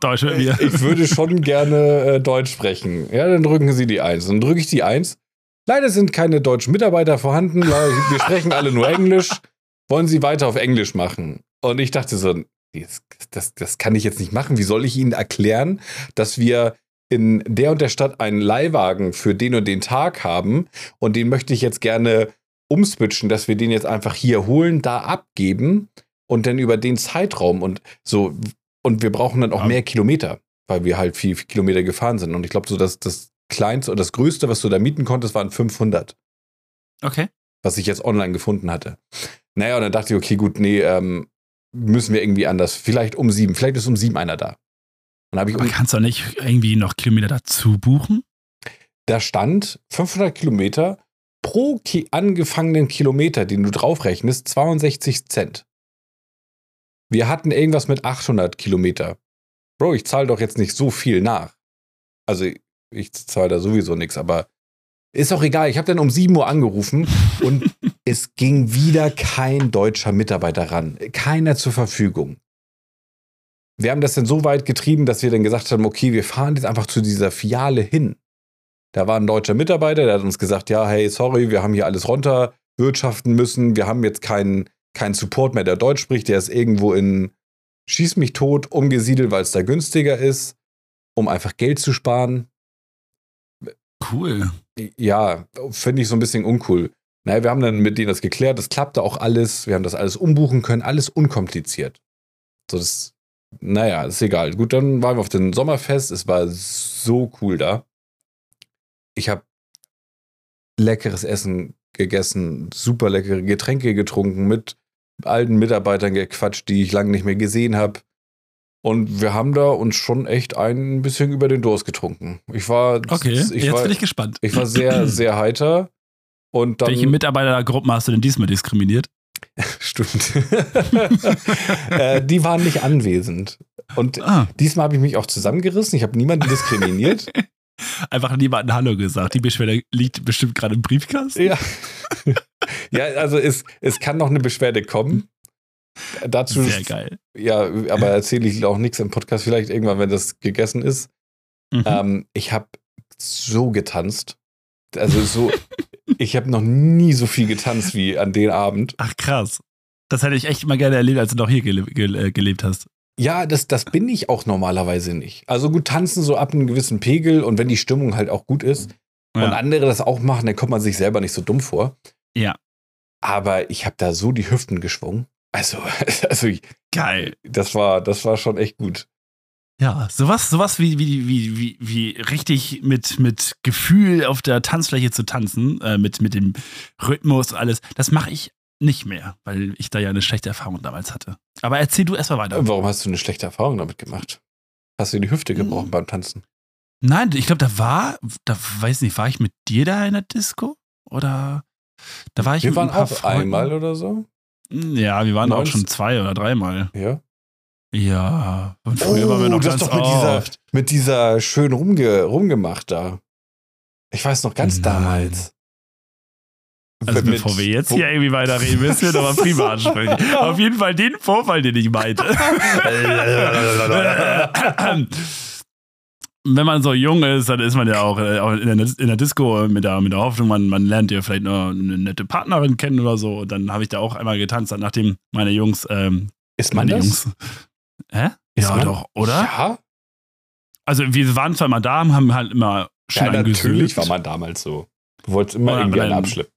Speaker 1: Deutsch
Speaker 2: ich würde schon gerne äh, Deutsch sprechen. Ja, dann drücken Sie die Eins. Dann drücke ich die Eins. Leider sind keine deutschen Mitarbeiter vorhanden. Wir sprechen alle nur Englisch. Wollen Sie weiter auf Englisch machen? Und ich dachte so, das, das, das kann ich jetzt nicht machen. Wie soll ich Ihnen erklären, dass wir in der und der Stadt einen Leihwagen für den und den Tag haben und den möchte ich jetzt gerne umswitchen, dass wir den jetzt einfach hier holen, da abgeben und dann über den Zeitraum und so und wir brauchen dann auch
Speaker 1: Ja.
Speaker 2: mehr Kilometer, weil wir halt viel, viel Kilometer gefahren sind und ich glaube so, dass das kleinste und das größte, was du da mieten konntest, waren 500
Speaker 1: Okay.
Speaker 2: was ich jetzt online gefunden hatte. Naja, und dann dachte ich, okay, gut, nee, ähm, müssen wir irgendwie anders. Vielleicht um sieben, vielleicht ist um sieben einer da. Und habe ich
Speaker 1: Aber
Speaker 2: um,
Speaker 1: kannst du nicht irgendwie noch Kilometer dazu buchen?
Speaker 2: da stand 500 Kilometer pro Ki angefangenen Kilometer, den du draufrechnest, 62 Cent. Wir hatten irgendwas mit 800 Kilometer. Bro, ich zahle doch jetzt nicht so viel nach. Also ich zahle da sowieso nichts, aber ist auch egal. Ich habe dann um 7 Uhr angerufen und es ging wieder kein deutscher Mitarbeiter ran. Keiner zur Verfügung. Wir haben das dann so weit getrieben, dass wir dann gesagt haben, okay, wir fahren jetzt einfach zu dieser Filiale hin. Da war ein deutscher Mitarbeiter, der hat uns gesagt, ja, hey, sorry, wir haben hier alles runterwirtschaften müssen. Wir haben jetzt keinen keinen Support mehr, der Deutsch spricht. Der ist irgendwo in Schieß mich tot umgesiedelt, weil es da günstiger ist, um einfach Geld zu sparen.
Speaker 1: Cool.
Speaker 2: Ja, finde ich so ein bisschen uncool. Naja, wir haben dann mit denen das geklärt, das klappte auch alles, wir haben das alles umbuchen können, alles unkompliziert. So, das, naja, ist egal. Gut, dann waren wir auf dem Sommerfest, es war so cool da. Ich habe leckeres Essen gegessen, super leckere Getränke getrunken, mit alten Mitarbeitern gequatscht, die ich lange nicht mehr gesehen habe. Und wir haben da uns schon echt ein bisschen über den Durst getrunken. Ich war,
Speaker 1: Okay,
Speaker 2: ich
Speaker 1: jetzt
Speaker 2: war,
Speaker 1: bin ich gespannt.
Speaker 2: ich war sehr, sehr heiter. Und dann.
Speaker 1: Welche Mitarbeitergruppen hast du denn diesmal diskriminiert?
Speaker 2: Stimmt. äh, die waren nicht anwesend. Und
Speaker 1: Ah,
Speaker 2: diesmal habe ich mich auch zusammengerissen. Ich habe niemanden diskriminiert.
Speaker 1: einfach niemanden Hallo gesagt. Die Beschwerde liegt bestimmt gerade im Briefkasten.
Speaker 2: ja. Ja, also es, es kann noch eine Beschwerde kommen. Dazu,
Speaker 1: Sehr geil.
Speaker 2: ja, aber erzähle ich auch nichts im Podcast, vielleicht irgendwann, wenn das gegessen ist.
Speaker 1: Mhm.
Speaker 2: Ähm, ich habe so getanzt. Also so, ich habe noch nie so viel getanzt wie an den Abend.
Speaker 1: Ach krass. Das hätte ich echt mal gerne erlebt, als du noch hier gele gele äh, gelebt hast.
Speaker 2: Ja, das, das bin ich auch normalerweise nicht. Also gut, tanzen so ab einem gewissen Pegel und wenn die Stimmung halt auch gut ist und
Speaker 1: Ja.
Speaker 2: andere das auch machen, dann kommt man sich selber nicht so dumm vor.
Speaker 1: Ja.
Speaker 2: Aber ich habe da so die Hüften geschwungen. Also, also
Speaker 1: Geil.
Speaker 2: das war, das war schon echt gut.
Speaker 1: Ja, sowas, sowas wie, wie, wie, wie, wie richtig mit, mit Gefühl auf der Tanzfläche zu tanzen, äh, mit, mit dem Rhythmus und alles, das mache ich nicht mehr, weil ich da ja eine schlechte Erfahrung damals hatte. Aber erzähl du erstmal weiter.
Speaker 2: Warum hast du eine schlechte Erfahrung damit gemacht? Hast du die Hüfte gebrochen
Speaker 1: Mhm.
Speaker 2: beim Tanzen?
Speaker 1: Nein, ich glaube, da war, da weiß nicht, war ich mit dir da in der Disco? Oder da war ich
Speaker 2: Wir waren
Speaker 1: ein paar
Speaker 2: auch
Speaker 1: Freunden.
Speaker 2: einmal oder so.
Speaker 1: Ja, wir waren auch
Speaker 2: Neunst-
Speaker 1: schon zwei oder dreimal.
Speaker 2: Ja.
Speaker 1: Ja, und früher waren wir noch
Speaker 2: Oh, das
Speaker 1: ganz
Speaker 2: doch mit dieser,
Speaker 1: oft.
Speaker 2: mit dieser schön rumge, rumgemacht da. Ich weiß noch ganz
Speaker 1: Nein.
Speaker 2: damals.
Speaker 1: Also
Speaker 2: Mit-
Speaker 1: bevor wir jetzt hier irgendwie weiterreden, müssen wir nochmal privat ansprechen. Auf jeden Fall den Vorfall, den ich meinte. wenn man so jung ist, dann ist man ja auch, äh, auch in, der, in der Disco mit der, mit der Hoffnung, man, man lernt ja vielleicht noch eine nette Partnerin kennen oder so. Und dann habe ich da auch einmal getanzt, nachdem meine Jungs. Ähm,
Speaker 2: Ist man das?
Speaker 1: Jungs. Hä?
Speaker 2: Ist
Speaker 1: ja,
Speaker 2: man-
Speaker 1: doch, oder?
Speaker 2: Ja,
Speaker 1: Also, wir waren zwar mal da, haben halt immer schön
Speaker 2: ja natürlich war man damals so. Du wolltest immer
Speaker 1: Ja,
Speaker 2: irgendwie einen abschleppen.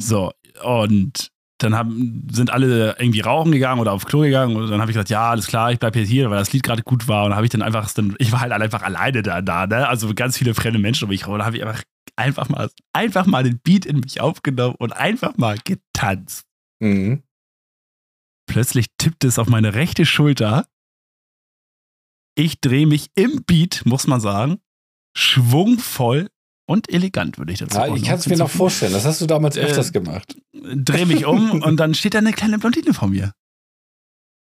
Speaker 1: So, und dann haben, sind alle irgendwie rauchen gegangen oder aufs Klo gegangen und dann habe ich gesagt, ja, alles klar, ich bleibe jetzt hier, weil das Lied gerade gut war und habe ich dann einfach, dann, ich war halt einfach alleine da, da, ne? also ganz viele fremde Menschen um mich herum, und dann habe ich einfach, einfach mal, einfach mal den Beat in mich aufgenommen und einfach mal getanzt.
Speaker 2: Mhm.
Speaker 1: Plötzlich tippt es auf meine rechte Schulter. Ich drehe mich im Beat, muss man sagen, schwungvoll und elegant, würde ich dazu
Speaker 2: Ja,
Speaker 1: auch
Speaker 2: ich kann es mir noch vorstellen. Das hast du damals
Speaker 1: Äh,
Speaker 2: öfters gemacht.
Speaker 1: Dreh mich um und dann steht da eine kleine Blondine vor mir.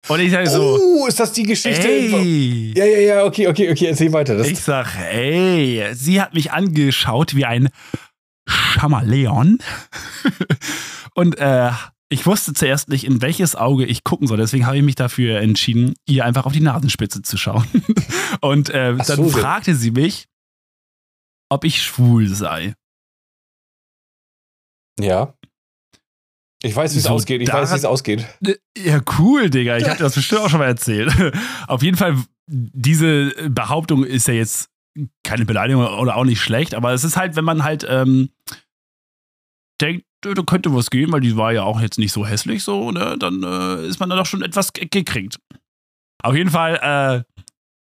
Speaker 1: Und ich sage so,
Speaker 2: oh, ist das die Geschichte?
Speaker 1: ey.
Speaker 2: Ja, ja, ja, okay, okay, okay, erzähl weiter. Das,
Speaker 1: Ich sag, ey, sie hat mich angeschaut wie ein Chamaleon. und äh, ich wusste zuerst nicht, in welches Auge ich gucken soll. Deswegen habe ich mich dafür entschieden, ihr einfach auf die Nasenspitze zu schauen. und äh,
Speaker 2: Ach
Speaker 1: dann
Speaker 2: so,
Speaker 1: fragte sie mich, ob ich schwul sei.
Speaker 2: ja. Ich weiß, wie es
Speaker 1: So,
Speaker 2: ausgeht. Ich weiß, wie es ausgeht.
Speaker 1: Ja, cool, Digga. Ich habe dir das bestimmt auch schon mal erzählt. Auf jeden Fall, diese Behauptung ist ja jetzt keine Beleidigung oder auch nicht schlecht, aber es ist halt, wenn man halt ähm, denkt, da könnte was gehen, weil die war ja auch jetzt nicht so hässlich so, ne? Dann äh, ist man da doch schon etwas ge- gekriegt. Auf jeden Fall äh,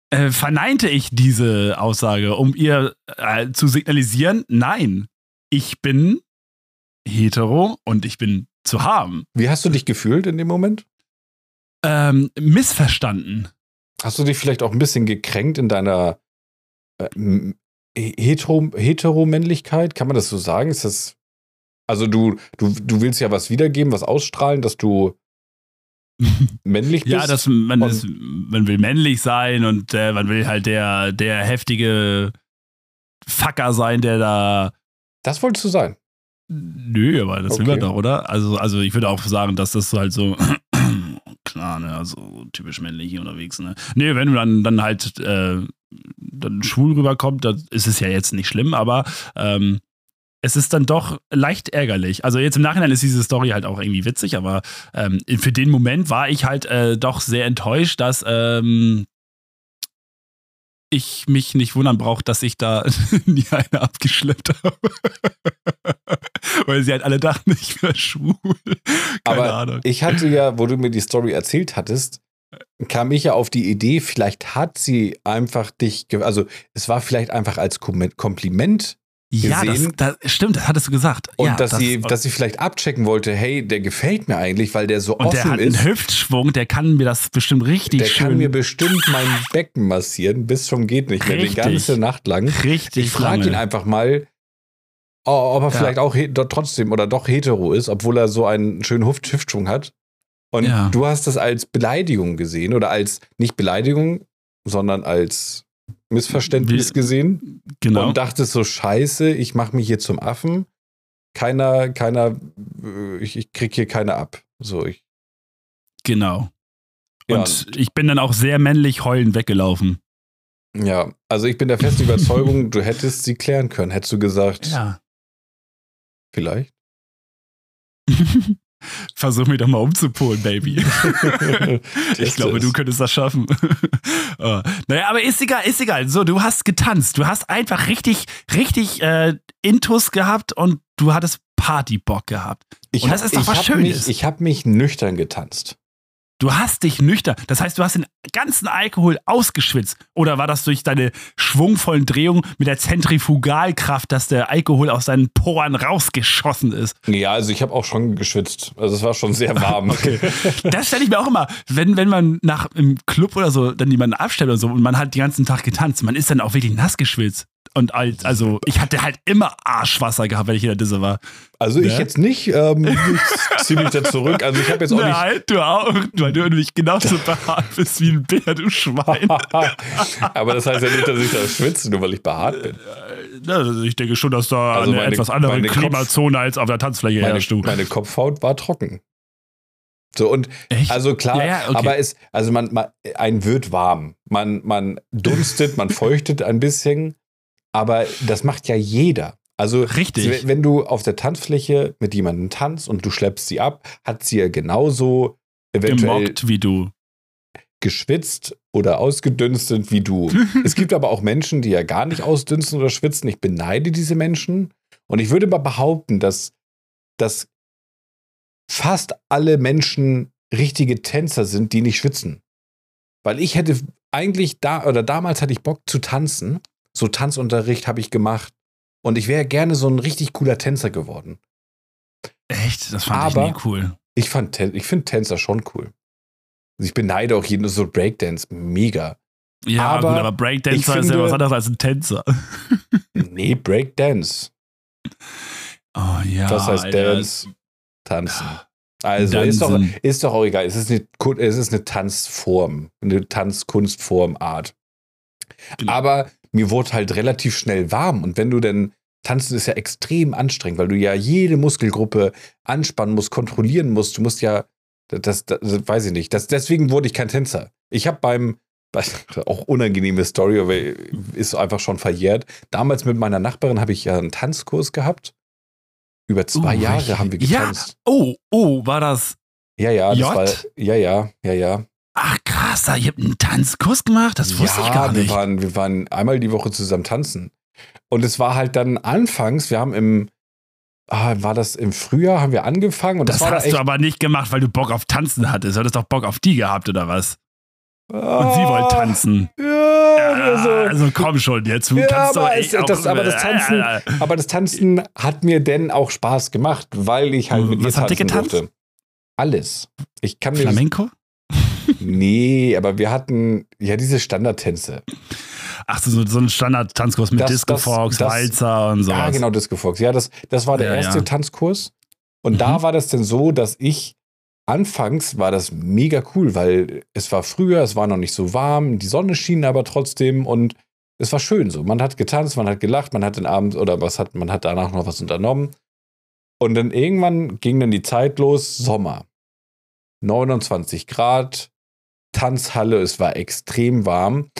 Speaker 1: äh, verneinte ich diese Aussage, um ihr äh, zu signalisieren, nein, ich bin hetero und ich bin zu haben.
Speaker 2: Wie hast du dich gefühlt in dem Moment?
Speaker 1: ähm, missverstanden.
Speaker 2: Hast du dich vielleicht auch ein bisschen gekränkt in deiner äh, Hetero Heteromännlichkeit? Kann man das so sagen? Ist das. Also du, du, du willst ja was wiedergeben, was ausstrahlen, dass du männlich bist?
Speaker 1: ja, dass man, ist, man will männlich sein und äh, man will halt der, der heftige Fucker sein, der da.
Speaker 2: das wolltest du sein.
Speaker 1: Nö, aber das will
Speaker 2: Okay.
Speaker 1: man doch, oder? Also, also ich würde auch sagen, dass das so halt so. Klar, ne, also typisch männlich hier unterwegs, ne? Nee, wenn du dann, dann halt äh, dann schwul rüberkommt, dann ist es ja jetzt nicht schlimm, aber ähm, es ist dann doch leicht ärgerlich. Also jetzt im Nachhinein ist diese Story halt auch irgendwie witzig, aber ähm, für den Moment war ich halt äh, doch sehr enttäuscht, dass ähm, ich mich nicht wundern brauche, dass ich da nie eine abgeschleppt habe. Weil sie halt alle dachten, ich wäre schwul. Keine
Speaker 2: Aber
Speaker 1: Ahnung.
Speaker 2: Ich hatte ja, wo du mir die Story erzählt hattest, kam ich ja auf die Idee, vielleicht hat sie einfach dich, also es war vielleicht einfach als Kom Kompliment
Speaker 1: Ja, das,
Speaker 2: gesehen.
Speaker 1: das stimmt, das hattest du gesagt.
Speaker 2: und
Speaker 1: ja,
Speaker 2: dass,
Speaker 1: das-
Speaker 2: sie, dass sie vielleicht abchecken wollte, hey, der gefällt mir eigentlich, weil der so
Speaker 1: und der
Speaker 2: offen
Speaker 1: hat
Speaker 2: ist.
Speaker 1: einen Hüftschwung, der kann mir das bestimmt richtig
Speaker 2: Der
Speaker 1: schön,
Speaker 2: kann mir bestimmt mein Becken massieren, bis zum geht nicht mehr, die
Speaker 1: Richtig.
Speaker 2: ganze Nacht lang.
Speaker 1: richtig
Speaker 2: Ich frage ihn einfach mal, ob er
Speaker 1: Ja.
Speaker 2: vielleicht auch trotzdem oder doch hetero ist, obwohl er so einen schönen Hüft Hüftschwung hat. Und
Speaker 1: Ja.
Speaker 2: du hast das als Beleidigung gesehen oder als nicht Beleidigung, sondern als Missverständnis
Speaker 1: Wie-
Speaker 2: gesehen
Speaker 1: Genau.
Speaker 2: und dachtest so scheiße, ich mache mich hier zum Affen. Keiner, keiner, äh, ich, ich krieg hier keine ab. So, ich,
Speaker 1: Genau.
Speaker 2: Ja,
Speaker 1: Und ich bin dann auch sehr männlich heulend weggelaufen.
Speaker 2: ja, also ich bin der festen Überzeugung, du hättest sie klären können. Hättest du gesagt,
Speaker 1: Ja.
Speaker 2: vielleicht?
Speaker 1: Versuch mich doch mal umzupolen, Baby. ich glaube, du könntest das schaffen. oh. Naja, aber ist egal, ist egal. So, du hast getanzt. Du hast einfach richtig, richtig äh, Intus gehabt und du hattest Partybock gehabt.
Speaker 2: Ich
Speaker 1: Und das
Speaker 2: hab-
Speaker 1: ist doch was Schönes.
Speaker 2: Mich, ich habe mich nüchtern getanzt.
Speaker 1: Du hast dich nüchtern. Das heißt, du hast den ganzen Alkohol ausgeschwitzt. Oder war das durch deine schwungvollen Drehungen mit der Zentrifugalkraft, dass der Alkohol aus deinen Poren rausgeschossen ist?
Speaker 2: Ja, also ich habe auch schon geschwitzt. Also es war schon sehr warm.
Speaker 1: Okay. Das stelle ich mir auch immer, wenn, wenn man nach im Club oder so dann jemanden abstellt oder so und man hat den ganzen Tag getanzt, man ist dann auch wirklich nass geschwitzt. Und als, also ich hatte halt immer Arschwasser gehabt, wenn ich in der Disse war.
Speaker 2: Also ich
Speaker 1: Ja.
Speaker 2: jetzt nicht. Ähm, ich ziehe mich da zurück. Also ich habe jetzt auch nicht.
Speaker 1: Nein, du auch, weil du nämlich genauso behaart bist wie ein Bär, du Schwein.
Speaker 2: Aber das heißt ja nicht, dass ich da schwitze, nur weil ich behaart bin.
Speaker 1: Ja, also ich denke schon, dass da
Speaker 2: Also
Speaker 1: eine
Speaker 2: meine-
Speaker 1: etwas andere
Speaker 2: meine Kopf-
Speaker 1: Klimazone als auf der Tanzfläche
Speaker 2: Meine,
Speaker 1: herrscht. Du.
Speaker 2: meine Kopfhaut war trocken. So und
Speaker 1: Echt?
Speaker 2: also klar,
Speaker 1: Ja, ja, okay.
Speaker 2: aber es, also man, man, ein wird warm. Man, man dunstet, man feuchtet ein bisschen, aber das macht ja jeder. Also
Speaker 1: Richtig.
Speaker 2: wenn du auf der Tanzfläche mit jemandem tanzt und du schleppst sie ab, hat sie ja genauso eventuell
Speaker 1: Gemockt wie du.
Speaker 2: geschwitzt oder ausgedünstet wie du. es gibt aber auch Menschen, die ja gar nicht ausdünsten oder schwitzen. Ich beneide diese Menschen. Und ich würde mal behaupten, dass, dass fast alle Menschen richtige Tänzer sind, die nicht schwitzen. Weil ich hätte eigentlich da oder damals hatte ich Bock zu tanzen. So Tanzunterricht habe ich gemacht. Und ich wäre gerne so ein richtig cooler Tänzer geworden.
Speaker 1: Echt? Das fand
Speaker 2: Aber-
Speaker 1: ich nie cool.
Speaker 2: Ich, fand ich finde Tänzer schon cool. Ich beneide auch jeden so Breakdance mega.
Speaker 1: Ja,
Speaker 2: aber
Speaker 1: gut, aber Breakdancer
Speaker 2: ich
Speaker 1: ist ja
Speaker 2: finde-
Speaker 1: was anderes als ein Tänzer.
Speaker 2: Nee, Breakdance.
Speaker 1: Oh ja.
Speaker 2: Das heißt
Speaker 1: Alter.
Speaker 2: Dance, Tanzen. Also ist doch, ist doch auch egal. Es ist eine, es ist eine Tanzform, eine Tanzkunstformart.
Speaker 1: Genau.
Speaker 2: Aber mir wurde halt relativ schnell warm. Und wenn du denn, tanzen ist ja extrem anstrengend, weil du ja jede Muskelgruppe anspannen musst, kontrollieren musst. Du musst ja, das, das, das weiß ich nicht. Das, deswegen wurde ich kein Tänzer. Ich habe beim, bei- auch unangenehme Story, aber ist einfach schon verjährt. Damals mit meiner Nachbarin habe ich ja einen Tanzkurs gehabt. Über zwei
Speaker 1: Uh,
Speaker 2: Jahre haben wir
Speaker 1: Ja.
Speaker 2: getanzt.
Speaker 1: Oh, oh, war das.
Speaker 2: Ja, ja, das
Speaker 1: J?
Speaker 2: war, ja, ja, ja, ja.
Speaker 1: Ach krass, da ihr habt einen Tanzkurs gemacht? Das wusste
Speaker 2: ja,
Speaker 1: ich gar
Speaker 2: Wir
Speaker 1: nicht.
Speaker 2: waren, wir waren einmal die Woche zusammen tanzen. Und es war halt dann anfangs, wir haben im, ah, war das im Frühjahr, haben wir angefangen und das,
Speaker 1: das hast
Speaker 2: da
Speaker 1: du aber nicht gemacht, weil du Bock auf Tanzen hattest. Du hattest doch Bock auf die gehabt, oder was? Und sie wollte tanzen.
Speaker 2: Ah, Ja, also,
Speaker 1: also komm schon, jetzt. Du
Speaker 2: Ja,
Speaker 1: kannst
Speaker 2: aber
Speaker 1: doch echt auch-
Speaker 2: das- aber das Tanzen-
Speaker 1: Äh,
Speaker 2: aber das Tanzen hat mir denn auch Spaß gemacht, weil ich halt mit ihr
Speaker 1: Was ihr
Speaker 2: tanzen
Speaker 1: getanzt?
Speaker 2: durfte. Alles. Ich kann
Speaker 1: Flamenco?
Speaker 2: Nee, aber wir hatten ja diese Standardtänze.
Speaker 1: Ach so, so ein Standard-Tanzkurs mit
Speaker 2: Das-
Speaker 1: Disco
Speaker 2: das-
Speaker 1: Fox,
Speaker 2: das-
Speaker 1: Walzer und sowas.
Speaker 2: Ja, genau, Disco Fox. Ja, das, das war der
Speaker 1: Ja,
Speaker 2: erste
Speaker 1: ja.
Speaker 2: Tanzkurs. Und
Speaker 1: Mhm.
Speaker 2: da war das denn so, dass ich anfangs war das mega cool, weil es war früher, es war noch nicht so warm, die Sonne schien aber trotzdem und es war schön so. Man hat getanzt, man hat gelacht, man hat den Abend oder was hat, man hat danach noch was unternommen. Und dann irgendwann ging dann die Zeit los, Sommer. 29 Grad, Tanzhalle, es war extrem warm.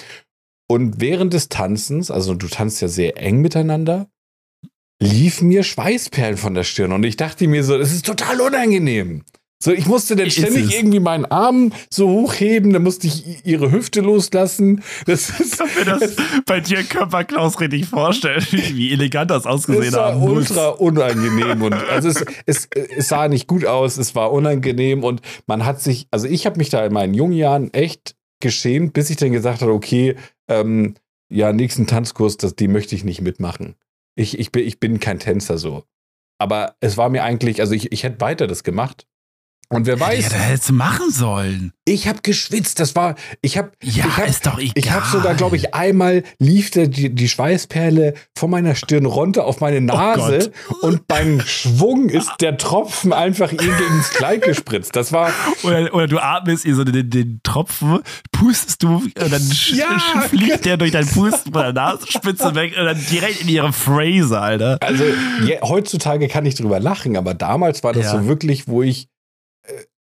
Speaker 2: Und während des Tanzens, also du tanzt ja sehr eng miteinander, liefen mir Schweißperlen von der Stirn. Und ich dachte mir so, das ist total unangenehm. So, ich musste dann ständig irgendwie meinen Arm so hochheben, dann musste ich ihre Hüfte loslassen. Das ist,
Speaker 1: Ich kann mir das bei dir Körperklaus richtig vorstellen, wie, elegant das ausgesehen
Speaker 2: es war
Speaker 1: haben muss.
Speaker 2: ultra unangenehm und also es, es, es sah nicht gut aus, es war unangenehm und man hat sich, also ich habe mich da in meinen jungen Jahren echt geschämt, bis ich dann gesagt habe, okay, ähm, ja, nächsten Tanzkurs, das, die möchte ich nicht mitmachen. Ich, ich, bin, ich bin kein Tänzer so. Aber es war mir eigentlich, also ich, ich hätte weiter das gemacht. Und wer
Speaker 1: Ja,
Speaker 2: weiß,
Speaker 1: das hättest du machen sollen.
Speaker 2: ich habe geschwitzt, das war, ich habe
Speaker 1: Ja,
Speaker 2: ich hab,
Speaker 1: ist doch egal.
Speaker 2: ich habe sogar, glaube ich, einmal lief der, die, die Schweißperle von meiner Stirn runter auf meine Nase und beim Schwung ist der Tropfen einfach ihr gegen das Kleid gespritzt. Das war,
Speaker 1: Oder, oder du atmest ihr so den, den Tropfen, pustest du und dann
Speaker 2: Ja.
Speaker 1: fliegt der durch dein Pusten von der Nasenspitze weg und dann direkt in ihre Phrase, Alter.
Speaker 2: also je, heutzutage kann ich drüber lachen, aber damals war das
Speaker 1: Ja.
Speaker 2: so wirklich, wo ich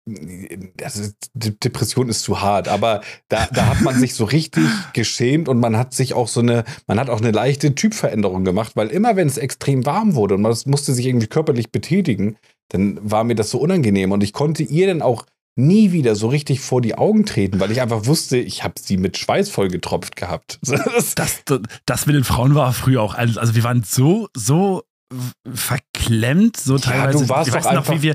Speaker 2: De- Depression ist zu hart, aber da, da hat man sich so richtig geschämt und man hat sich auch so eine, man hat auch eine leichte Typveränderung gemacht, weil immer wenn es extrem warm wurde und man musste sich irgendwie körperlich betätigen, dann war mir das so unangenehm und ich konnte ihr dann auch nie wieder so richtig vor die Augen treten, weil ich einfach wusste, ich habe sie mit Schweiß voll getropft gehabt. Das,
Speaker 1: Das, das mit den Frauen war früher auch alles. Also wir waren so, so verklemmt, so teilweise.
Speaker 2: du warst
Speaker 1: ich weiß noch,
Speaker 2: einfach-
Speaker 1: wie wir.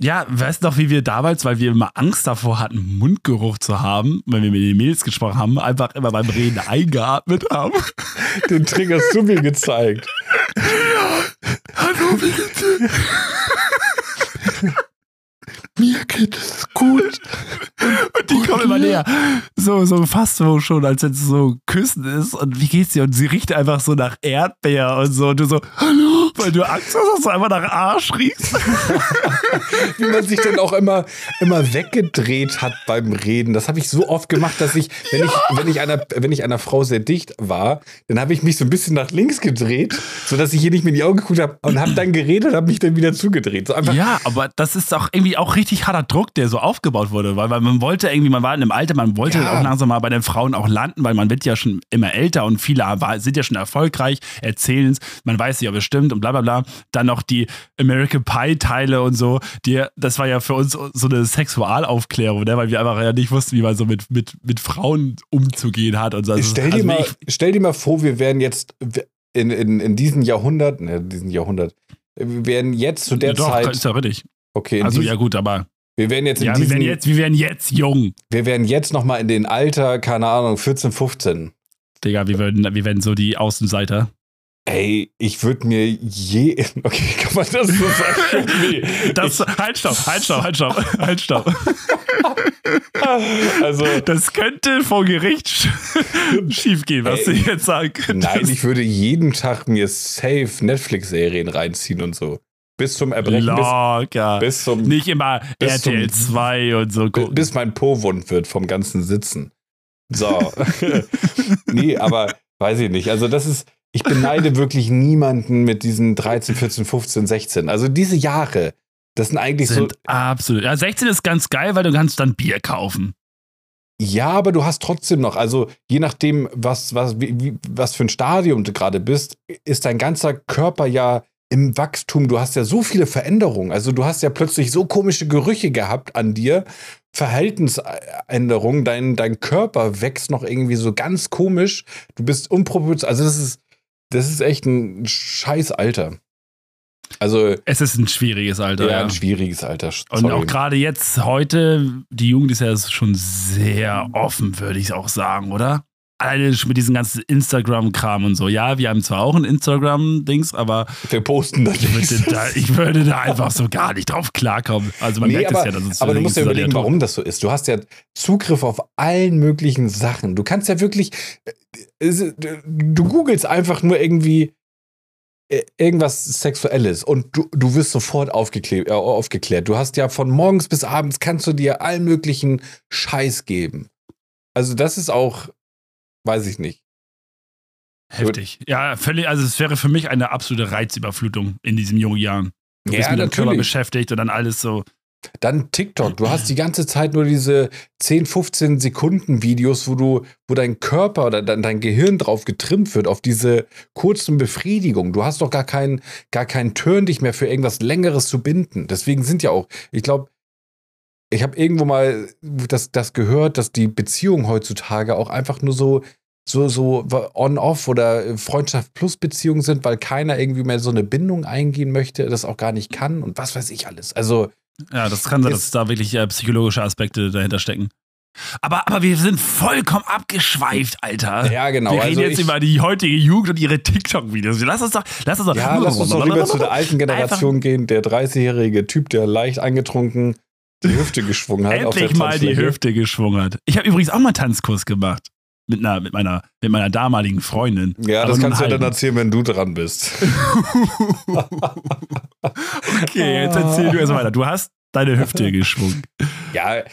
Speaker 1: Ja, weißt noch, wie wir damals, weil wir immer Angst davor hatten, Mundgeruch zu haben, wenn wir mit den Mädels gesprochen haben, einfach immer beim Reden eingeatmet haben.
Speaker 2: den Trigger hast du mir gezeigt.
Speaker 1: Hallo, wie geht's
Speaker 2: Mir geht es gut.
Speaker 1: Und die kommen immer näher. so, so fast so schon, als wenn es so Küssen ist und wie geht's dir? Und sie riecht einfach so nach Erdbeer und so und du so, hallo, weil du Angst hast, dass du einfach nach Arsch riechst.
Speaker 2: Wie man sich dann auch immer, immer weggedreht hat beim Reden. Das habe ich so oft gemacht, dass ich, wenn ja. ich, wenn ich einer, wenn ich einer Frau sehr dicht war, dann habe ich mich so ein bisschen nach links gedreht, sodass ich hier nicht mehr in die Augen geguckt habe und habe dann geredet und habe mich dann wieder zugedreht. So
Speaker 1: ja, aber das ist auch irgendwie auch richtig harter Druck, der so aufgebaut wurde, weil, weil man wollte irgendwie, man war in einem Alter, man wollte ja. auch langsam mal bei den Frauen auch landen, weil man wird ja schon immer älter und viele sind ja schon erfolgreich, erzählen es, man weiß nicht, ob es stimmt und bla bla bla. Dann noch die American Pie Teile und so, die, das war ja für uns so eine Sexualaufklärung, ne? weil wir einfach ja nicht wussten, wie man so mit, mit, mit Frauen umzugehen hat und so.
Speaker 2: Also, stell, dir also mal, stell dir mal vor, wir wären jetzt in, in, in diesem Jahrhundert, ne, diesem Jahrhundert, wir wären jetzt zu der ja, doch, Zeit.
Speaker 1: Ist ja richtig.
Speaker 2: Okay.
Speaker 1: Also ja gut, aber
Speaker 2: wir werden jetzt in
Speaker 1: ja,
Speaker 2: diesem,
Speaker 1: wir werden jetzt, wir werden jetzt jung.
Speaker 2: Wir werden jetzt noch mal in den Alter, keine Ahnung, 14, 15.
Speaker 1: Digga, wir werden, wir werden so die Außenseiter.
Speaker 2: Ey, ich würde mir je. Okay, kann man das so sagen?
Speaker 1: Nee. Das, halt, stopp, halt, stopp, halt, stopp, halt, stopp. Also, das könnte vor Gericht schiefgehen, was ey, du jetzt sagen
Speaker 2: könntest. Nein, ich würde jeden Tag mir safe Netflix-Serien reinziehen und so. Bis zum Erbrechen.
Speaker 1: Locker.
Speaker 2: Bis, bis zum,
Speaker 1: Nicht immer RTL zum, 2 und so
Speaker 2: gucken. Bis mein Po wund wird vom ganzen Sitzen. So. nee, aber weiß ich nicht. Also, das ist ich beneide wirklich niemanden mit diesen 13, 14, 15, 16. Also diese Jahre, das sind eigentlich sind so.
Speaker 1: Absolut. Ja, 16 ist ganz geil, weil du kannst dann Bier kaufen.
Speaker 2: Ja, aber du hast trotzdem noch, also je nachdem, was, was, wie, was für ein Stadium du gerade bist, ist dein ganzer Körper ja im Wachstum. Du hast ja so viele Veränderungen. Also du hast ja plötzlich so komische Gerüche gehabt an dir, Verhaltensänderungen, dein, dein Körper wächst noch irgendwie so ganz komisch. Du bist unproportional. Also das ist, das ist echt ein scheiß Alter. Also
Speaker 1: es ist ein schwieriges Alter.
Speaker 2: Ja, ein schwieriges Alter.
Speaker 1: Sorry. Und auch gerade jetzt, heute, die Jugend ist ja schon sehr offen, würde ich auch sagen, oder? Alleine mit diesem ganzen Instagram-Kram und so. Ja, wir haben zwar auch ein Instagram-Dings, aber.
Speaker 2: Wir posten
Speaker 1: da, ich würde da einfach so gar nicht drauf klarkommen. Also man nee, merkt
Speaker 2: aber,
Speaker 1: es ja, dass es
Speaker 2: Aber du musst ja überlegen, warum das so ist. Du hast ja Zugriff auf allen möglichen Sachen. Du kannst ja wirklich. Äh, du googelst einfach nur irgendwie äh, irgendwas Sexuelles und du, du wirst sofort aufgeklärt, äh, aufgeklärt. Du hast ja von morgens bis abends kannst du dir allen möglichen Scheiß geben. Also das ist auch weiß ich nicht.
Speaker 1: Heftig. Ja, völlig, also es wäre für mich eine absolute Reizüberflutung in diesen jungen Jahren. Du
Speaker 2: ja,
Speaker 1: bist mit
Speaker 2: dem
Speaker 1: Körper beschäftigt und dann alles so.
Speaker 2: Dann TikTok. Du hast die ganze Zeit nur diese 10, 15 Sekunden Videos, wo du, wo dein Körper oder dein, dein Gehirn drauf getrimmt wird, auf diese kurzen Befriedigungen. Du hast doch gar keinen, gar keinen Turn, dich mehr für irgendwas Längeres zu binden. Deswegen sind ja auch, ich glaube, ich habe irgendwo mal das, das gehört, dass die Beziehungen heutzutage auch einfach nur so so, so on-off oder Freundschaft-plus-Beziehungen sind, weil keiner irgendwie mehr so eine Bindung eingehen möchte, das auch gar nicht kann und was weiß ich alles. Also.
Speaker 1: Ja, das kann sein, dass da wirklich äh, psychologische Aspekte dahinter stecken. Aber, aber wir sind vollkommen abgeschweift, Alter.
Speaker 2: Ja, genau.
Speaker 1: Wir reden
Speaker 2: also
Speaker 1: jetzt über die heutige Jugend und ihre TikTok-Videos. Lass uns doch, lass uns doch.
Speaker 2: Ja, lass uns doch lieber zu der alten Generation gehen. Der 30-jährige Typ, der leicht angetrunken die Hüfte geschwungen hat.
Speaker 1: Endlich mal die Hüfte geschwungen hat. Ich habe übrigens auch mal Tanzkurs gemacht. Mit, einer, mit, meiner, mit meiner damaligen Freundin.
Speaker 2: Ja, das kannst du ja dann erzählen, wenn du dran bist.
Speaker 1: okay, jetzt erzähl du erst weiter. Du hast deine Hüfte geschwungen.
Speaker 2: Ja, äh,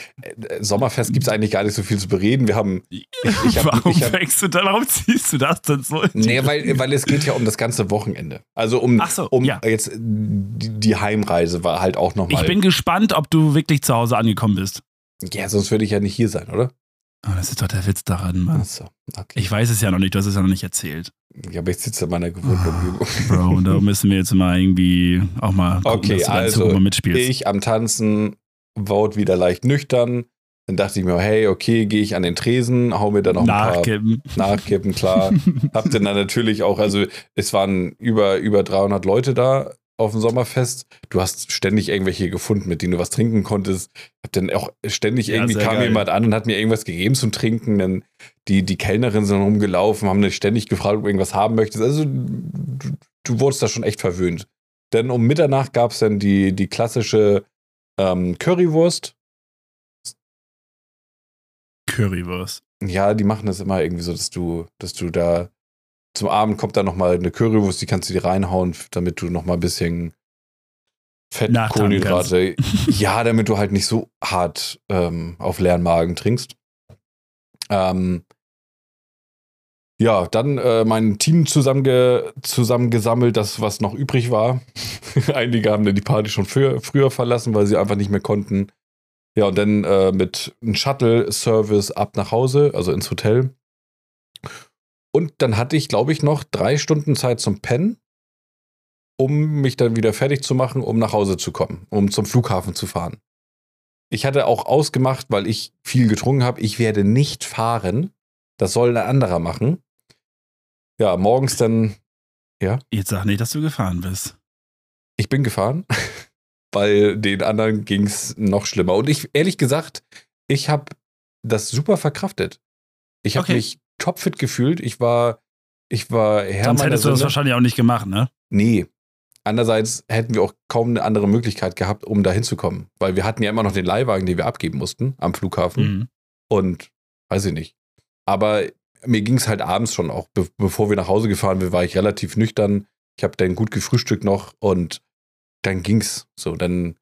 Speaker 2: Sommerfest gibt es eigentlich gar nicht so viel zu bereden. Wir haben.
Speaker 1: Ich, ich hab, warum ich hab, du da, warum ziehst du das denn so?
Speaker 2: Nee, weil, weil es geht ja um das ganze Wochenende. Also um,
Speaker 1: so,
Speaker 2: um
Speaker 1: ja.
Speaker 2: jetzt die, die, Heimreise war halt auch nochmal.
Speaker 1: Ich bin gespannt, ob du wirklich zu Hause angekommen bist.
Speaker 2: Ja, sonst würde ich ja nicht hier sein, oder?
Speaker 1: Oh, das ist doch der Witz daran, Mann. So, okay. Ich weiß es ja noch nicht, du hast es ja noch nicht erzählt.
Speaker 2: Ja, aber ich sitze in meiner gewohnten Umgebung.
Speaker 1: Bro, und da müssen wir jetzt mal irgendwie auch mal
Speaker 2: gucken, okay, dass du also, mal mitspielst. Ich am Tanzen, Vote wieder leicht nüchtern. Dann dachte ich mir, hey, okay, gehe ich an den Tresen, hau mir da noch ein
Speaker 1: nachkippen.
Speaker 2: paar nachkippen, klar. Hab dann, dann natürlich auch, also es waren über, über 300 Leute da auf dem Sommerfest. Du hast ständig irgendwelche gefunden, mit denen du was trinken konntest. Hab dann auch ständig ja, irgendwie kam geil. jemand an und hat mir irgendwas gegeben zum Trinken. Dann die, die Kellnerin sind rumgelaufen, haben dich ständig gefragt, ob du irgendwas haben möchtest. Also du, du wurdest da schon echt verwöhnt. Denn um Mitternacht gab es dann die, die klassische ähm, Currywurst.
Speaker 1: Currywurst.
Speaker 2: Ja, die machen das immer irgendwie so, dass du, dass du da zum Abend kommt dann nochmal eine Currywurst, die kannst du dir reinhauen, damit du nochmal ein bisschen Fett, Kohlenhydrate. ja, damit du halt nicht so hart ähm, auf leeren Magen trinkst. Ähm, ja, dann äh, mein Team zusammenge zusammengesammelt, das, was noch übrig war. Einige haben dann die Party schon früher, früher verlassen, weil sie einfach nicht mehr konnten. Ja, und dann äh, mit einem Shuttle-Service ab nach Hause, also ins Hotel. Und dann hatte ich, glaube ich, noch drei Stunden Zeit zum Pennen, um mich dann wieder fertig zu machen, um nach Hause zu kommen, um zum Flughafen zu fahren. Ich hatte auch ausgemacht, weil ich viel getrunken habe, ich werde nicht fahren. Das soll ein anderer machen. Ja, morgens dann, ja.
Speaker 1: Jetzt sag nicht, dass du gefahren bist.
Speaker 2: Ich bin gefahren, weil den anderen ging es noch schlimmer. Und ich, ehrlich gesagt, ich habe das super verkraftet. Ich habe
Speaker 1: Okay.
Speaker 2: mich topfit gefühlt. Ich war, ich war Herr
Speaker 1: Sonst hättest du das wahrscheinlich auch nicht gemacht, ne?
Speaker 2: Nee. Andererseits hätten wir auch kaum eine andere Möglichkeit gehabt, um da hinzukommen. Weil wir hatten ja immer noch den Leihwagen, den wir abgeben mussten am Flughafen.
Speaker 1: Mhm.
Speaker 2: Und weiß ich nicht. Aber mir ging es halt abends schon auch, be bevor wir nach Hause gefahren sind, war ich relativ nüchtern. Ich habe dann gut gefrühstückt noch und dann ging's so. Dann,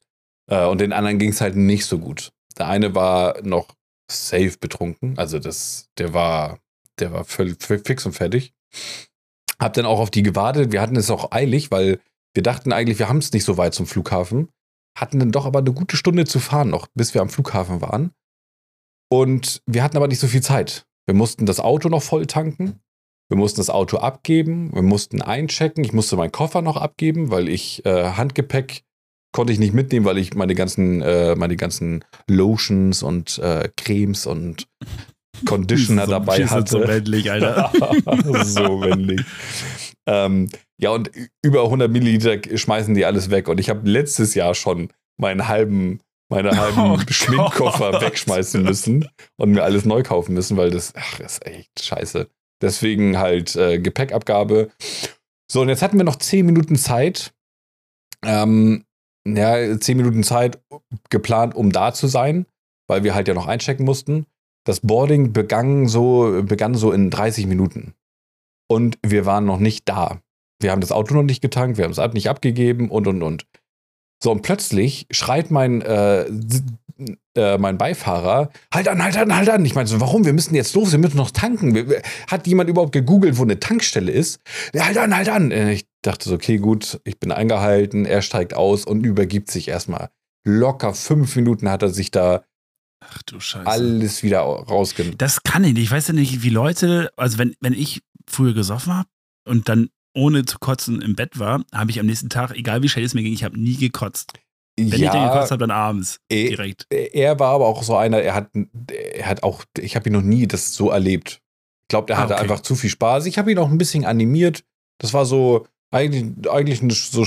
Speaker 2: äh, und den anderen ging es halt nicht so gut. Der eine war noch safe betrunken. Also das, der war, der war völlig fix und fertig. Hab dann auch auf die gewartet. Wir hatten es auch eilig, weil wir dachten eigentlich, wir haben es nicht so weit zum Flughafen. Hatten dann doch aber eine gute Stunde zu fahren noch, bis wir am Flughafen waren. Und wir hatten aber nicht so viel Zeit. Wir mussten das Auto noch voll tanken. Wir mussten das Auto abgeben. Wir mussten einchecken. Ich musste meinen Koffer noch abgeben, weil ich äh, Handgepäck konnte ich nicht mitnehmen, weil ich meine ganzen, äh, meine ganzen Lotions und äh, Cremes und Conditioner
Speaker 1: So-
Speaker 2: dabei hatte.
Speaker 1: So männlich, Alter.
Speaker 2: so männlich. Ähm, ja, und über 100 Milliliter schmeißen die alles weg. Und ich habe letztes Jahr schon meinen halben, meine halben
Speaker 1: Oh
Speaker 2: Schminkkoffer
Speaker 1: Gott.
Speaker 2: wegschmeißen müssen und mir alles neu kaufen müssen, weil das, ach, das ist echt scheiße. Deswegen halt äh, Gepäckabgabe. So, und jetzt hatten wir noch 10 Minuten Zeit. Ähm, ja, 10 Minuten Zeit geplant, um da zu sein, weil wir halt ja noch einchecken mussten. Das Boarding begann so, begann so in 30 Minuten. Und wir waren noch nicht da. Wir haben das Auto noch nicht getankt, wir haben es nicht abgegeben und und und. So, und plötzlich schreit mein, äh, äh, mein Beifahrer: Halt an, halt an, halt an. Ich meine so, warum? Wir müssen jetzt los, wir müssen noch tanken. Wir- wir- Hat jemand überhaupt gegoogelt, wo eine Tankstelle ist? Ja, halt an, halt an. Äh, Ich dachte so, okay, gut, ich bin eingehalten, er steigt aus und übergibt sich erstmal. Locker fünf Minuten hat er sich da
Speaker 1: Ach du Scheiße.
Speaker 2: alles wieder rausgenommen.
Speaker 1: Das kann ich nicht. Ich weiß ja nicht, wie Leute, also wenn, wenn ich früher gesoffen habe und dann ohne zu kotzen im Bett war, habe ich am nächsten Tag, egal wie schnell es mir ging, ich habe nie gekotzt. Wenn ich dann gekotzt habe, dann abends
Speaker 2: eh,
Speaker 1: direkt.
Speaker 2: er war aber auch so einer, er hat, er hat auch, ich habe ihn noch nie das so erlebt. Ich glaube, der
Speaker 1: Ah,
Speaker 2: hatte
Speaker 1: okay.
Speaker 2: einfach zu viel Spaß. Ich habe ihn auch ein bisschen animiert. Das war so eigentlich, eigentlich eine, so,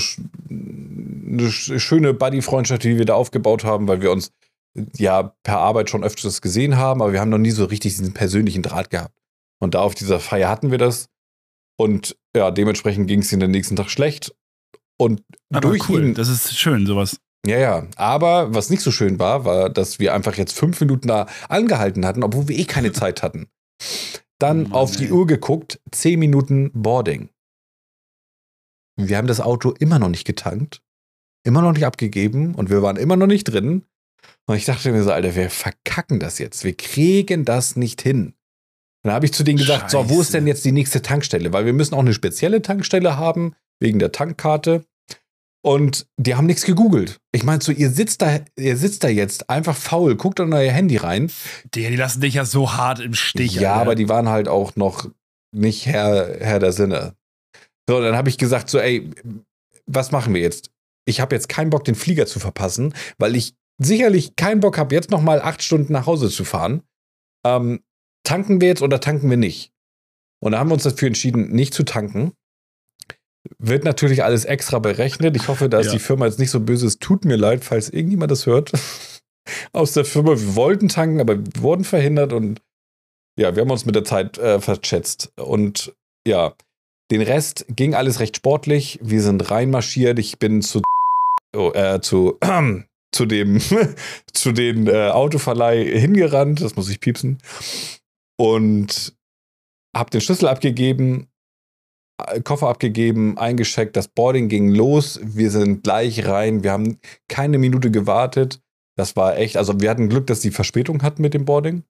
Speaker 2: eine sch- schöne Buddy-Freundschaft, die wir da aufgebaut haben, weil wir uns ja per Arbeit schon öfters gesehen haben, aber wir haben noch nie so richtig diesen persönlichen Draht gehabt. Und da auf dieser Feier hatten wir das. Und ja, dementsprechend ging es ihm den nächsten Tag schlecht. Und
Speaker 1: Aber
Speaker 2: durch
Speaker 1: cool,
Speaker 2: ihn,
Speaker 1: das ist schön, sowas.
Speaker 2: ja, ja. Aber was nicht so schön war, war, dass wir einfach jetzt fünf Minuten da angehalten hatten, obwohl wir eh keine Zeit hatten. Dann
Speaker 1: Oh
Speaker 2: auf die. Uhr geguckt, zehn Minuten Boarding. Wir haben das Auto immer noch nicht getankt, immer noch nicht abgegeben und wir waren immer noch nicht drin. Und ich dachte mir so, Alter, wir verkacken das jetzt. Wir kriegen das nicht hin. Und dann habe ich zu denen gesagt, so, wo ist
Speaker 1: Scheiße.
Speaker 2: denn jetzt die nächste Tankstelle? Weil wir müssen auch eine spezielle Tankstelle haben, wegen der Tankkarte. Und die haben nichts gegoogelt. Ich meine, so, ihr sitzt da, ihr sitzt da jetzt einfach faul, guckt in euer Handy rein.
Speaker 1: Die, die lassen dich ja so hart im Stich.
Speaker 2: ja,
Speaker 1: Alter.
Speaker 2: aber die waren halt auch noch nicht Herr, Herr der Sinne. So, dann habe ich gesagt, so, ey, was machen wir jetzt? Ich habe jetzt keinen Bock, den Flieger zu verpassen, weil ich sicherlich keinen Bock habe, jetzt noch mal acht Stunden nach Hause zu fahren. Ähm, tanken wir jetzt oder tanken wir nicht? Und da haben wir uns dafür entschieden, nicht zu tanken. Wird natürlich alles extra berechnet. Ich hoffe, dass
Speaker 1: Ja.
Speaker 2: die Firma jetzt nicht so böse ist. Tut mir leid, falls irgendjemand das hört. Aus der Firma. Wir wollten tanken, aber wir wurden verhindert und ja, wir haben uns mit der Zeit äh, verschätzt. Und ja, den Rest ging alles recht sportlich. Wir sind reinmarschiert. Ich bin zu, oh, äh, zu zu dem, zu den äh, Autoverleih hingerannt, das muss ich piepsen, und hab den Schlüssel abgegeben, äh, Koffer abgegeben, eingeschickt, das Boarding ging los, wir sind gleich rein, wir haben keine Minute gewartet. Das war echt, also wir hatten Glück, dass die Verspätung hatten mit dem Boarding.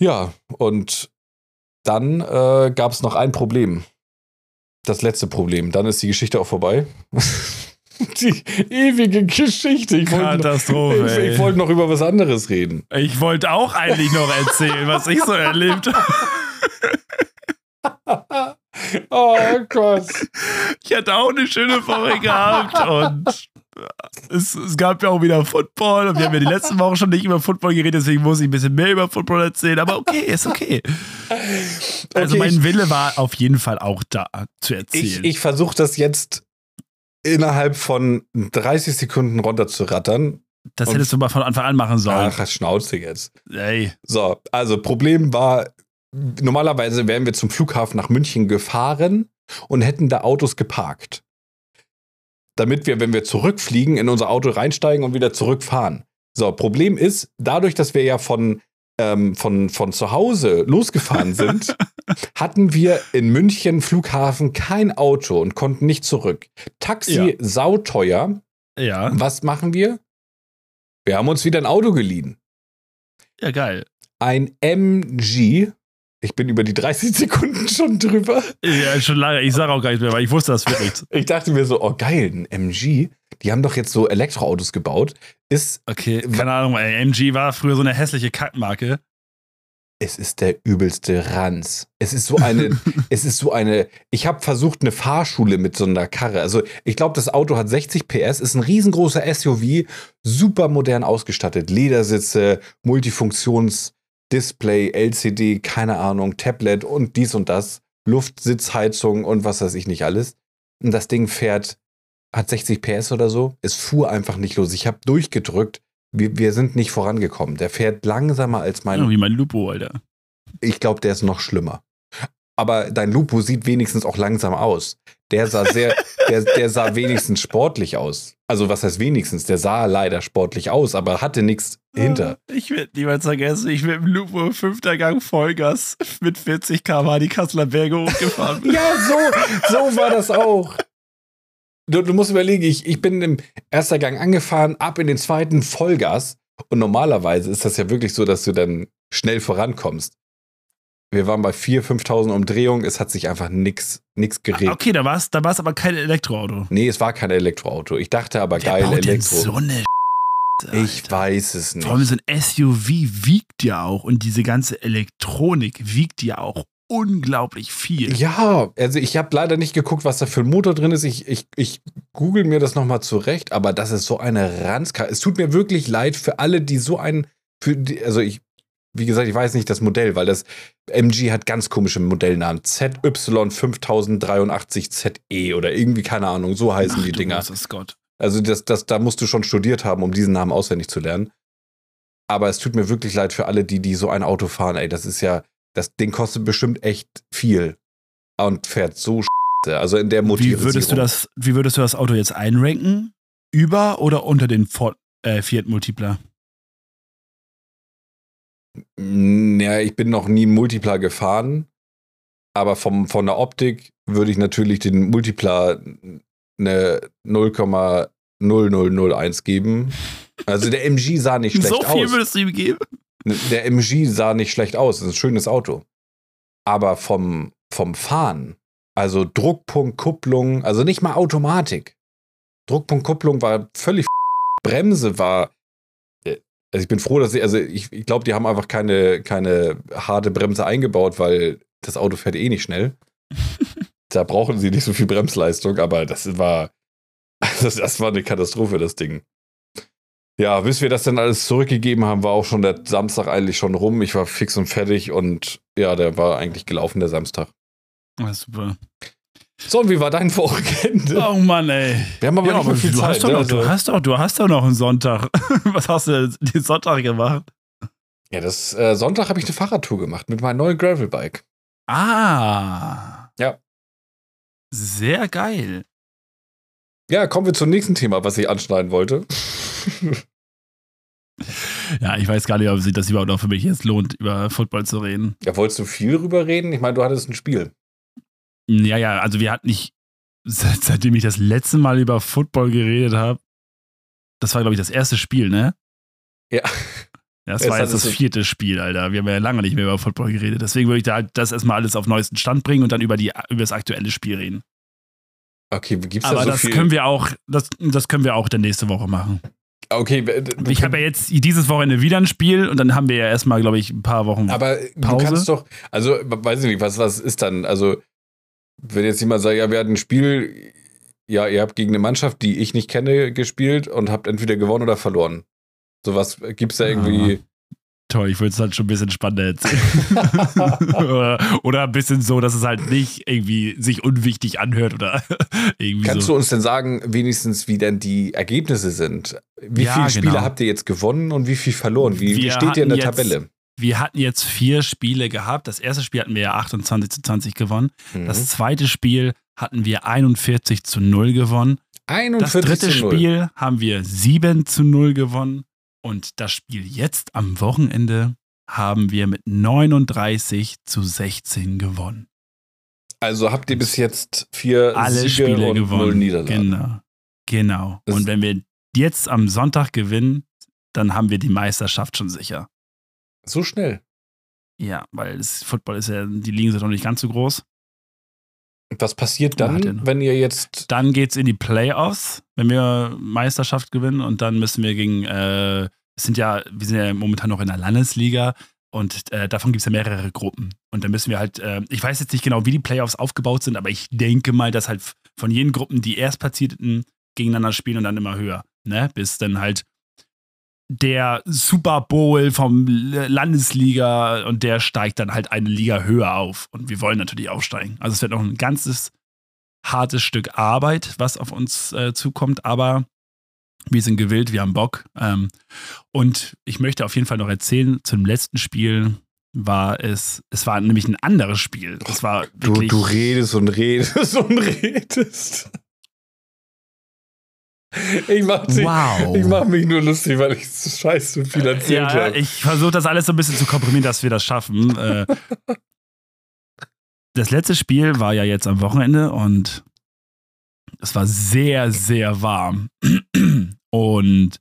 Speaker 2: Ja, und dann äh, gab es noch ein Problem. Das letzte Problem. Dann ist die Geschichte auch vorbei. die ewige Geschichte. Ich wollte noch,
Speaker 1: Katastrophe.
Speaker 2: ich, ich wollte noch über was anderes reden.
Speaker 1: Ich wollte auch eigentlich noch erzählen, was ich so erlebt habe.
Speaker 2: oh Gott.
Speaker 1: Ich hatte auch eine schöne Woche gehabt und es, es gab ja auch wieder Football und wir haben ja die letzten Wochen schon nicht über Football geredet, deswegen muss ich ein bisschen mehr über Football erzählen, aber okay, ist okay. Also
Speaker 2: Okay,
Speaker 1: mein
Speaker 2: ich-
Speaker 1: Wille war auf jeden Fall auch da zu
Speaker 2: Ich,
Speaker 1: erzählen.
Speaker 2: ich versuche das jetzt innerhalb von 30 Sekunden runterzurattern.
Speaker 1: das hättest du mal von Anfang an machen sollen.
Speaker 2: Ach, Schnauze jetzt.
Speaker 1: Ey,
Speaker 2: So, also Problem war, normalerweise wären wir zum Flughafen nach München gefahren und hätten da Autos geparkt. Damit wir, wenn wir zurückfliegen, in unser Auto reinsteigen und wieder zurückfahren. So, Problem ist, dadurch, dass wir ja von, ähm, von, von zu Hause losgefahren sind, hatten wir in München Flughafen kein Auto und konnten nicht zurück. Taxi
Speaker 1: Ja.
Speaker 2: sauteuer.
Speaker 1: ja,
Speaker 2: Was machen wir? Wir haben uns wieder ein Auto geliehen
Speaker 1: ja geil.
Speaker 2: ein MG. Ich bin über die 30 Sekunden schon drüber.
Speaker 1: Ja, schon lange. Ich sage auch gar nichts mehr, weil ich wusste, das wird nichts.
Speaker 2: Ich dachte mir so, oh geil, ein MG. Die haben doch jetzt so Elektroautos gebaut. Ist,
Speaker 1: Okay, keine Ahnung, ey, MG war früher so eine hässliche Kackmarke.
Speaker 2: es ist der übelste Ranz. Es ist so eine, es ist so eine, ich habe versucht, eine Fahrschule mit so einer Karre. Also ich glaube, das Auto hat 60 PS, ist ein riesengroßer SUV, super modern ausgestattet. Ledersitze, Multifunktionsdisplay, LCD, keine Ahnung, Tablet und dies und das. Luftsitzheizung und was weiß ich nicht alles. Und das Ding fährt, hat 60 PS oder so. Es fuhr einfach nicht los. Ich habe durchgedrückt. Wir, wir sind nicht vorangekommen. Der fährt langsamer als mein
Speaker 1: Ja, wie mein Lupo, Alter.
Speaker 2: ich glaube, der ist noch schlimmer. Aber dein Lupo sieht wenigstens auch langsam aus. Der sah sehr, der, der sah wenigstens sportlich aus. Also was heißt wenigstens? Der sah leider sportlich aus, aber hatte nichts hinter.
Speaker 1: Ich werde niemals vergessen, ich bin im Lupo fünfter Gang Vollgas mit 40 km die Kasseler Berge hochgefahren.
Speaker 2: Ja, so, so war das auch. Du, du musst überlegen, ich, ich bin im ersten Gang angefahren, ab in den zweiten Vollgas. Und normalerweise ist das ja wirklich so, dass du dann schnell vorankommst. Wir waren bei 4.000, 5.000 Umdrehungen. Es hat sich einfach nichts nix geregelt.
Speaker 1: Okay, da war es da war's aber kein Elektroauto.
Speaker 2: Nee, es war kein Elektroauto. Ich dachte aber
Speaker 1: Wer
Speaker 2: geil,
Speaker 1: baut denn
Speaker 2: Elektro.
Speaker 1: so eine Scheiße,
Speaker 2: ich
Speaker 1: Alter?
Speaker 2: weiß es nicht.
Speaker 1: Vor allem so ein SUV wiegt ja auch und diese ganze Elektronik wiegt ja auch unglaublich viel.
Speaker 2: Ja, also ich habe leider nicht geguckt, was da für ein Motor drin ist. Ich, ich, ich google mir das nochmal zurecht, aber das ist so eine Ranzkarte. Es tut mir wirklich leid für alle, die so ein, für die, also ich, wie gesagt, ich weiß nicht das Modell, weil das MG hat ganz komische Modellnamen. ZY5083ZE E oder irgendwie, keine Ahnung, so heißen
Speaker 1: Ach,
Speaker 2: die Dinger.
Speaker 1: großes Gott.
Speaker 2: Also das, das, da musst du schon studiert haben, um diesen Namen auswendig zu lernen. Aber es tut mir wirklich leid für alle, die, die so ein Auto fahren. Ey, das ist ja, das Ding kostet bestimmt echt viel und fährt so scheiße. Also in der
Speaker 1: Wie
Speaker 2: Motorisierung.
Speaker 1: würdest, du das, wie würdest du das Auto jetzt einranken? Über oder unter den Ford, äh, Fiat Multipla?
Speaker 2: Mm, Ja, ich bin noch nie Multipla gefahren, aber vom, von der Optik würde ich natürlich den Multipla eine 0,0001 geben. Also der MG sah nicht schlecht
Speaker 1: So viel
Speaker 2: aus.
Speaker 1: würdest du ihm geben?
Speaker 2: Der MG sah nicht schlecht aus, ist ein schönes Auto. Aber vom, vom Fahren, also Druckpunkt, Kupplung, also nicht mal Automatik. Druckpunkt, Kupplung war völlig Bremse war. äh, Also ich bin froh, dass sie, also ich, ich glaube, die haben einfach keine, keine harte Bremse eingebaut, weil das Auto fährt eh nicht schnell. da brauchen sie nicht so viel Bremsleistung, aber das war, das, das war eine Katastrophe, das Ding. Ja, bis wir das dann alles zurückgegeben haben, war auch schon der Samstag eigentlich schon rum. Ich war fix und fertig und ja, der war eigentlich gelaufen, der Samstag.
Speaker 1: Ah, super.
Speaker 2: So, und wie war dein Wochenende?
Speaker 1: Oh Mann, ey.
Speaker 2: Wir haben aber
Speaker 1: Ja,
Speaker 2: nicht
Speaker 1: aber
Speaker 2: viel
Speaker 1: du,
Speaker 2: Zeit.
Speaker 1: hast doch
Speaker 2: ne?
Speaker 1: noch,
Speaker 2: Also-
Speaker 1: du, hast doch, du hast doch noch einen Sonntag. Was hast du denn den Sonntag gemacht?
Speaker 2: ja, das äh, Sonntag habe ich eine Fahrradtour gemacht mit meinem neuen Gravelbike.
Speaker 1: Ah.
Speaker 2: Ja.
Speaker 1: Sehr geil.
Speaker 2: Ja, kommen wir zum nächsten Thema, was ich anschneiden wollte.
Speaker 1: Ja, ich weiß gar nicht, ob sich das überhaupt noch für mich jetzt lohnt, über Football zu reden.
Speaker 2: Ja, wolltest du viel drüber reden? Ich meine, du hattest ein Spiel.
Speaker 1: Ja, ja, also wir hatten nicht, seit, seitdem ich das letzte Mal über Football geredet habe, das war, glaube ich, das erste Spiel, ne?
Speaker 2: Ja.
Speaker 1: Das
Speaker 2: Es
Speaker 1: war jetzt das vierte Spiel, Alter. Wir haben ja lange nicht mehr über Football geredet. Deswegen würde ich da halt das erstmal alles auf neuesten Stand bringen und dann über, die, über das aktuelle Spiel reden.
Speaker 2: Okay, gibt's
Speaker 1: Aber
Speaker 2: da so
Speaker 1: das
Speaker 2: viel?
Speaker 1: können wir auch, das, das können wir auch dann nächste Woche machen.
Speaker 2: Okay,
Speaker 1: Ich habe ja jetzt dieses Wochenende wieder ein Spiel und dann haben wir ja erstmal, glaube ich, ein paar Wochen.
Speaker 2: aber
Speaker 1: Pause?
Speaker 2: du kannst doch, also weiß ich nicht, was, was ist dann? Also, wenn jetzt jemand sagt, ja, wir hatten ein Spiel, ja, ihr habt gegen eine Mannschaft, die ich nicht kenne, gespielt und habt entweder gewonnen oder verloren. Sowas gibt's da irgendwie.
Speaker 1: Toll, ich würde es halt schon ein bisschen spannender erzählen. oder, oder ein bisschen so, dass es halt nicht irgendwie sich unwichtig anhört oder irgendwie
Speaker 2: Kannst
Speaker 1: so.
Speaker 2: du uns denn sagen, wenigstens, wie denn die Ergebnisse sind? Wie
Speaker 1: Ja,
Speaker 2: viele Spiele
Speaker 1: genau.
Speaker 2: habt ihr jetzt gewonnen und wie viel verloren? Wie, wie steht ihr in der
Speaker 1: jetzt-
Speaker 2: Tabelle?
Speaker 1: Wir hatten jetzt vier Spiele gehabt. Das erste Spiel hatten wir ja 28 zu 20 gewonnen.
Speaker 2: Mhm.
Speaker 1: Das zweite Spiel hatten wir 41 zu 0 gewonnen. Das
Speaker 2: 41
Speaker 1: dritte
Speaker 2: zu 0.
Speaker 1: Spiel haben wir 7 zu 0 gewonnen. Und das Spiel jetzt am Wochenende haben wir mit 39 zu 16 gewonnen.
Speaker 2: Also habt ihr bis jetzt vier
Speaker 1: Alle
Speaker 2: Siege
Speaker 1: Spiele
Speaker 2: und null
Speaker 1: gewonnen.
Speaker 2: Niederlagen.
Speaker 1: Genau. Genau.
Speaker 2: Das-
Speaker 1: Und wenn wir jetzt am Sonntag gewinnen, dann haben wir die Meisterschaft schon sicher.
Speaker 2: So schnell.
Speaker 1: Ja, weil das Football ist ja, die Ligen sind noch nicht ganz so groß.
Speaker 2: Was passiert
Speaker 1: Ja, er
Speaker 2: dann,
Speaker 1: noch.
Speaker 2: wenn ihr jetzt.
Speaker 1: Dann geht's in die Playoffs, wenn wir Meisterschaft gewinnen und dann müssen wir gegen, äh, es sind ja, wir sind ja momentan noch in der Landesliga und äh, davon gibt's ja mehrere Gruppen. Und dann müssen wir halt, äh, ich weiß jetzt nicht genau, wie die Playoffs aufgebaut sind, aber ich denke mal, dass halt von jenen Gruppen die Erstplatzierten gegeneinander spielen und dann immer höher, ne? Bis dann halt der Super Bowl vom Landesliga und der steigt dann halt eine Liga höher auf. Und wir wollen natürlich aufsteigen. Also es wird noch ein ganzes hartes Stück Arbeit, was auf uns äh, zukommt, aber wir sind gewillt, wir haben Bock. Ähm, und ich möchte auf jeden Fall noch erzählen, zum letzten Spiel war es, es war nämlich ein anderes Spiel. Es war
Speaker 2: Du, du redest und redest und redest. Ich mach, dich-
Speaker 1: wow.
Speaker 2: ich mach mich nur lustig, weil ich so scheiße viel erzählt
Speaker 1: ja,
Speaker 2: habe.
Speaker 1: ich versuche das alles so ein bisschen zu komprimieren, dass wir das schaffen. Äh, das letzte Spiel war ja jetzt am Wochenende und es war sehr, sehr warm. Und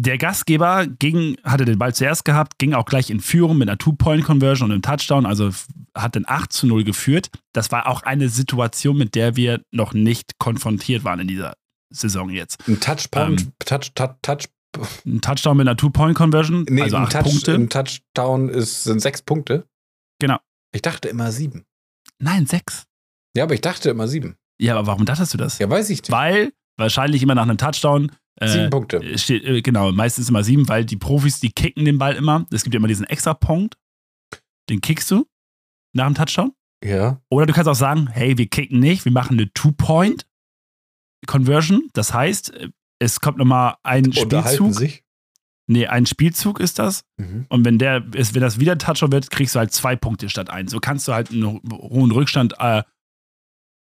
Speaker 1: der Gastgeber ging, hatte den Ball zuerst gehabt, ging auch gleich in Führung mit einer Two-Point-Conversion und einem Touchdown, also hat den 8 zu 0 geführt. Das war auch eine Situation, mit der wir noch nicht konfrontiert waren in dieser Saison jetzt.
Speaker 2: Ein Touchpoint,
Speaker 1: Ähm,
Speaker 2: Touch, Touch, Touch,
Speaker 1: Ein Touchdown mit einer Two-Point-Conversion,
Speaker 2: nee,
Speaker 1: also
Speaker 2: ein, Touch,
Speaker 1: Punkte.
Speaker 2: ein Touchdown ist, sind sechs Punkte.
Speaker 1: Genau.
Speaker 2: Ich dachte immer sieben.
Speaker 1: Nein, sechs.
Speaker 2: Ja, aber ich dachte immer sieben.
Speaker 1: Ja, aber warum dachtest du das?
Speaker 2: Ja, weiß ich nicht.
Speaker 1: Weil wahrscheinlich immer nach einem Touchdown.
Speaker 2: Sieben
Speaker 1: Äh,
Speaker 2: Punkte.
Speaker 1: steht, äh, genau, meistens immer sieben, weil die Profis, die kicken den Ball immer. Es gibt ja immer diesen extra Punkt. Den kickst du nach dem Touchdown.
Speaker 2: Ja.
Speaker 1: Oder du kannst auch sagen, hey, wir kicken nicht, wir machen eine Two-Point-Conversion. Das heißt, äh, es kommt nochmal ein Spielzug.
Speaker 2: sich.
Speaker 1: Nee, ein Spielzug ist das.
Speaker 2: Mhm.
Speaker 1: Und wenn der ist, wenn das wieder ein Touchdown wird, kriegst du halt zwei Punkte statt eins. So kannst du halt einen ho- hohen Rückstand äh,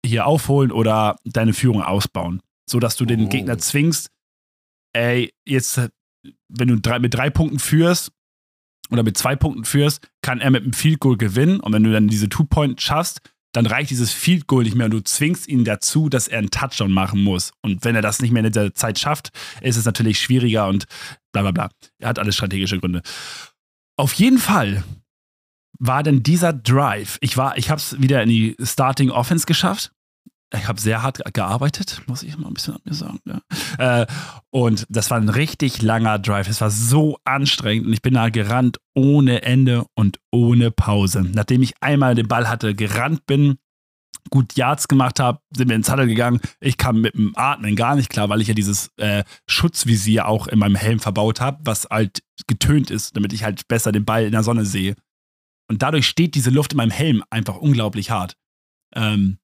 Speaker 1: hier aufholen oder deine Führung ausbauen. So dass du den
Speaker 2: Oh.
Speaker 1: Gegner zwingst, ey, jetzt, wenn du drei, mit drei Punkten führst oder mit zwei Punkten führst, kann er mit einem Field Goal gewinnen. Und wenn du dann diese Two-Point schaffst, dann reicht dieses Field Goal nicht mehr und du zwingst ihn dazu, dass er einen Touchdown machen muss. Und wenn er das nicht mehr in der Zeit schafft, ist es natürlich schwieriger und bla bla bla. Er hat alles strategische Gründe. Auf jeden Fall war denn dieser Drive, ich war, ich habe es wieder in die Starting Offense geschafft. Ich habe sehr hart gearbeitet, muss ich mal ein bisschen an mir sagen. Ja. Äh, und das war ein richtig langer Drive. Es war so anstrengend und ich bin da gerannt ohne Ende und ohne Pause. Nachdem ich einmal den Ball hatte, gerannt bin, gut Yards gemacht habe, sind wir ins Huddle gegangen. Ich kam mit dem Atmen gar nicht klar, weil ich ja dieses äh, Schutzvisier auch in meinem Helm verbaut habe, was halt getönt ist, damit ich halt besser den Ball in der Sonne sehe. Und dadurch steht diese Luft in meinem Helm einfach unglaublich hart. Ähm,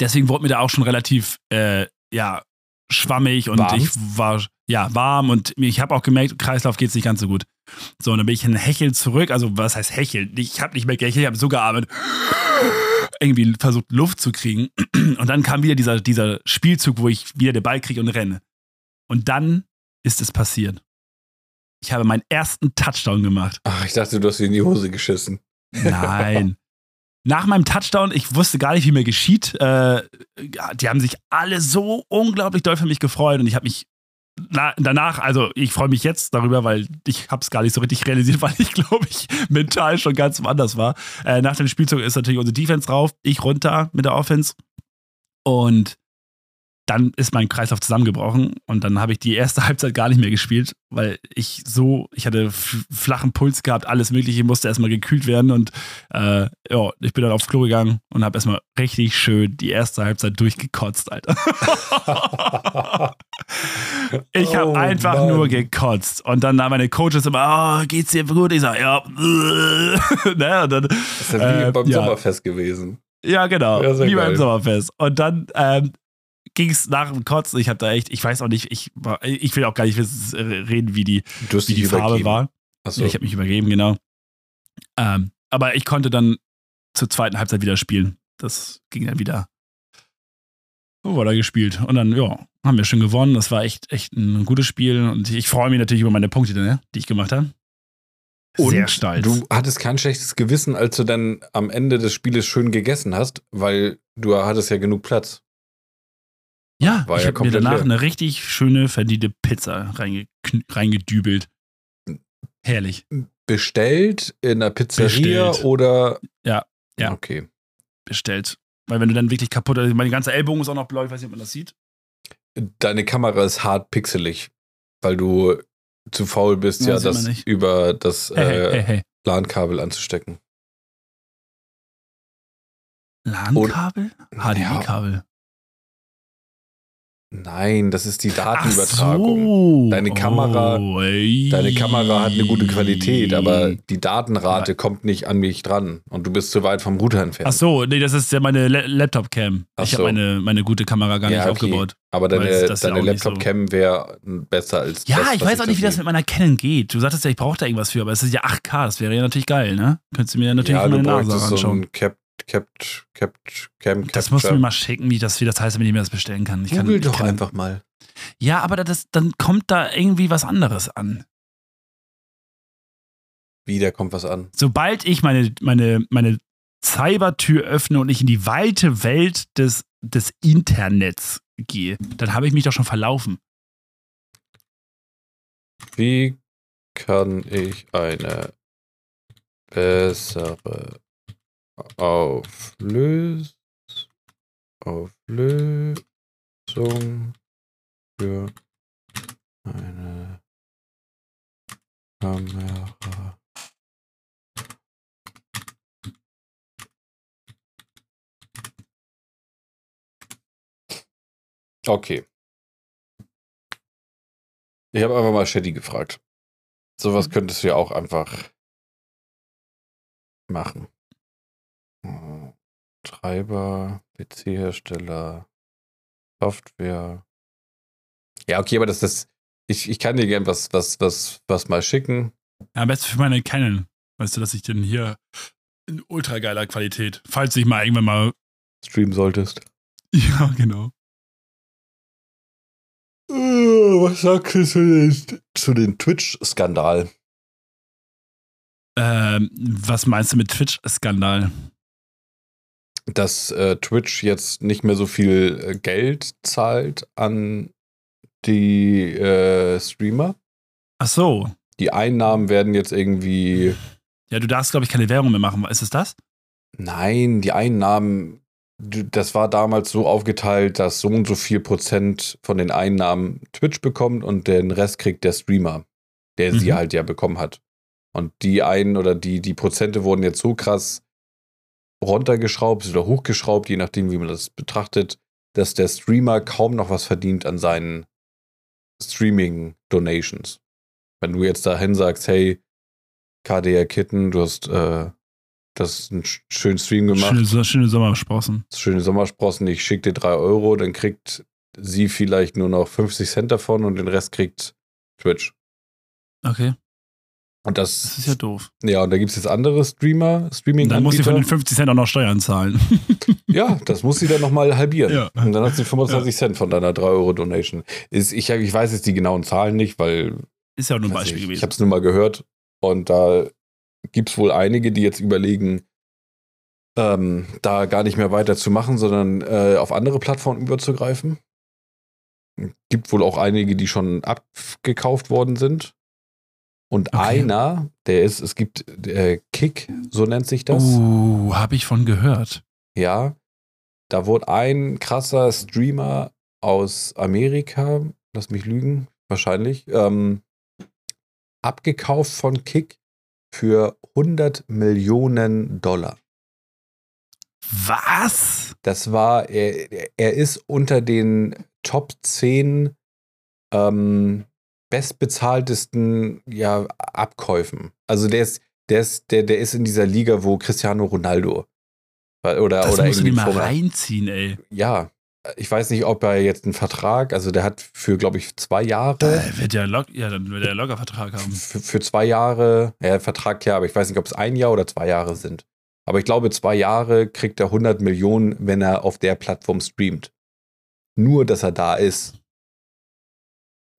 Speaker 1: deswegen wurde mir da auch schon relativ, äh, ja, schwammig und
Speaker 2: Warm?
Speaker 1: ich war, ja, warm und ich habe auch gemerkt, Kreislauf geht es nicht ganz so gut. So, und dann bin ich in Hecheln zurück, also was heißt Hecheln? Ich habe nicht mehr gehechelt, ich habe so geatmet. irgendwie versucht, Luft zu kriegen. Und dann kam wieder dieser, dieser Spielzug, wo ich wieder den Ball kriege und renne. Und dann ist es passiert. Ich habe meinen ersten Touchdown gemacht.
Speaker 2: Ach, ich dachte, du hast ihn in die Hose geschissen.
Speaker 1: Nein. Nach meinem Touchdown, ich wusste gar nicht, wie mir geschieht. Äh, die haben sich alle so unglaublich doll für mich gefreut und ich habe mich na, danach, also ich freue mich jetzt darüber, weil ich habe es gar nicht so richtig realisiert, weil ich glaube ich mental schon ganz woanders war. Äh, nach dem Spielzug ist natürlich unsere Defense drauf, ich runter mit der Offense und dann ist mein Kreislauf zusammengebrochen und dann habe ich die erste Halbzeit gar nicht mehr gespielt, weil ich so, ich hatte flachen Puls gehabt, alles Mögliche musste erstmal gekühlt werden und äh, ja, ich bin dann aufs Klo gegangen und habe erstmal richtig schön die erste Halbzeit durchgekotzt, Alter. ich habe oh, einfach Mann. nur gekotzt und dann meine Coaches immer, oh, geht's dir gut? Ich sage, ja.
Speaker 2: naja, dann, das ist ja wie äh, beim ja. Sommerfest gewesen.
Speaker 1: Ja, genau. Ja, wie geil. beim Sommerfest. Und dann ähm, ging es nach dem Kotzen. Ich habe da echt, ich weiß auch nicht, ich, ich will auch gar nicht reden, wie die, wie die Farbe war. So. Ich habe mich übergeben, genau. Ähm, aber ich konnte dann zur zweiten Halbzeit wieder spielen. Das ging dann wieder. So wurde gespielt. Und dann, ja, haben wir schon gewonnen. Das war echt, echt ein gutes Spiel. Und ich freue mich natürlich über meine Punkte, ne, die ich gemacht habe.
Speaker 2: Sehr stolz. Du hattest kein schlechtes Gewissen, als du dann am Ende des Spieles schön gegessen hast, weil du hattest ja genug Platz.
Speaker 1: Ja, War ich ja habe mir danach leer. eine richtig schöne, verdiente Pizza reinge reingedübelt. Herrlich.
Speaker 2: Bestellt in einer Pizzeria Bestellt. oder?
Speaker 1: Ja, ja.
Speaker 2: Okay.
Speaker 1: Bestellt. Weil wenn du dann wirklich kaputt, also meine ganze Ellbogen ist auch noch blau, ich weiß nicht, ob man das sieht.
Speaker 2: Deine Kamera ist hart pixelig, weil du zu faul bist, ja, ja das über das hey, äh, hey, hey, LAN-Kabel anzustecken.
Speaker 1: LAN-Kabel? HDMI-Kabel.
Speaker 2: Nein, das ist die Datenübertragung. So. Deine Kamera, deine Kamera hat eine gute Qualität, aber die Datenrate ja. kommt nicht an mich dran und du bist zu weit vom Router entfernt.
Speaker 1: Ach so, nee, das ist ja meine Laptop-Cam. Ich so. habe meine, meine gute Kamera gar ja, nicht okay. aufgebaut.
Speaker 2: Aber deine, deine ja Laptop-Cam so. wäre besser als
Speaker 1: Ja, das, ich weiß auch nicht, wie das mit meiner Canon geht. Du sagtest ja, ich brauche da irgendwas für, aber es ist ja 8K, das wäre ja natürlich geil, ne? Könntest du mir ja natürlich ja, meine Nase anschauen. So ein
Speaker 2: Cap Capt, Capt, Cam,
Speaker 1: Das musst du mir mal schicken, wie das, wie das heißt, wenn ich mir das bestellen kann. Ich
Speaker 2: Google
Speaker 1: kann,
Speaker 2: doch kann, einfach mal.
Speaker 1: Ja, aber das, dann kommt da irgendwie was anderes an.
Speaker 2: Wie, da kommt was an?
Speaker 1: Sobald ich meine, meine, meine Cybertür öffne und ich in die weite Welt des, des Internets gehe, dann habe ich mich doch schon verlaufen.
Speaker 2: Wie kann ich eine bessere Auflös Auflösung für eine Kamera. Okay. Ich habe einfach mal Shetty gefragt. Sowas mhm. könntest du ja auch einfach machen. Treiber, PC-Hersteller, Software. Ja, okay, aber das ist. Ich, ich kann dir gern was, was, was, was mal schicken.
Speaker 1: Ja, am besten für meine Canon. Weißt du, dass ich den hier in ultra geiler Qualität, falls ich mal irgendwann mal
Speaker 2: streamen solltest.
Speaker 1: Ja, genau.
Speaker 2: Uh, was sagst du zu den, zu den Twitch-Skandal?
Speaker 1: Ähm, was meinst du mit Twitch-Skandal?
Speaker 2: Dass äh, Twitch jetzt nicht mehr so viel äh, Geld zahlt an die äh, Streamer.
Speaker 1: Ach so.
Speaker 2: Die Einnahmen werden jetzt irgendwie.
Speaker 1: Ja, du darfst, glaube ich, keine Währung mehr machen. Ist es das?
Speaker 2: Nein, die Einnahmen, das war damals so aufgeteilt, dass so und so viel Prozent von den Einnahmen Twitch bekommt und den Rest kriegt der Streamer, der mhm. sie halt ja bekommen hat. Und die einen oder die, die Prozente wurden jetzt so krass runtergeschraubt oder hochgeschraubt, je nachdem, wie man das betrachtet, dass der Streamer kaum noch was verdient an seinen Streaming-Donations. Wenn du jetzt dahin sagst, hey, KDR Kitten, du hast äh, das einen schönen Stream gemacht.
Speaker 1: Schöne, schöne Sommersprossen.
Speaker 2: Schöne Sommersprossen, ich schicke dir drei Euro, dann kriegt sie vielleicht nur noch 50 Cent davon und den Rest kriegt Twitch.
Speaker 1: Okay.
Speaker 2: Und
Speaker 1: Das
Speaker 2: das,
Speaker 1: ist ja doof.
Speaker 2: ja, und da gibt es jetzt andere Streamer, streaming
Speaker 1: Dann muss sie von den 50 Cent auch noch Steuern zahlen.
Speaker 2: Ja, das muss sie dann nochmal halbieren.
Speaker 1: Ja.
Speaker 2: Und dann hat sie 25 Cent von deiner 3-Euro-Donation. Ist- Ich, ich weiß jetzt die genauen Zahlen nicht, weil
Speaker 1: Ist ja auch nur ein Beispiel
Speaker 2: ich, ich
Speaker 1: gewesen.
Speaker 2: habe es nur mal gehört. Und da gibt es wohl einige, die jetzt überlegen, ähm, da gar nicht mehr weiterzumachen, sondern äh, auf andere Plattformen überzugreifen. Gibt wohl auch einige, die schon abgekauft worden sind. Und
Speaker 1: Okay.
Speaker 2: einer, der ist, es gibt äh, Kick, so nennt sich das.
Speaker 1: Oh, habe ich von gehört.
Speaker 2: Ja, da wurde ein krasser Streamer aus Amerika, lass mich lügen, wahrscheinlich, ähm, abgekauft von Kick für 100 Millionen Dollar.
Speaker 1: Was?
Speaker 2: Das war, er, er ist unter den Top 10 ähm, bestbezahltesten ja, Abkäufen. Also der ist, der ist, der, der ist in dieser Liga, wo Cristiano Ronaldo oder,
Speaker 1: Das
Speaker 2: oder
Speaker 1: musst
Speaker 2: irgendwie
Speaker 1: mal reinziehen, ey.
Speaker 2: ja, ich weiß nicht, ob er jetzt einen Vertrag, also der hat für, glaube ich, zwei Jahre,
Speaker 1: Da wird ja, lock, ja, dann wird er locker Vertrag haben.
Speaker 2: für, für zwei Jahre, ja, Vertrag ja, aber ich weiß nicht, ob es ein Jahr oder zwei Jahre sind. Aber ich glaube, zwei Jahre kriegt er 100 Millionen, wenn er auf der Plattform streamt. Nur, dass er da ist.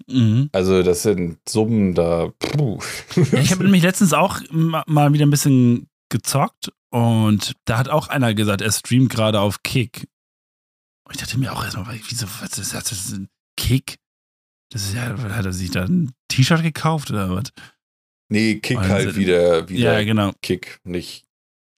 Speaker 1: Mhm.
Speaker 2: Also, das sind Summen da.
Speaker 1: Ja, ich habe nämlich letztens auch ma- mal wieder ein bisschen gezockt und da hat auch einer gesagt, er streamt gerade auf Kick. Und ich dachte mir auch erstmal, wieso, was ist das? Das ist ein Kick? Das ist ja, hat er sich da ein T-Shirt gekauft oder was?
Speaker 2: nee, Kick
Speaker 1: Wahnsinn.
Speaker 2: halt wieder, wieder
Speaker 1: Ja, genau.
Speaker 2: Kick, nicht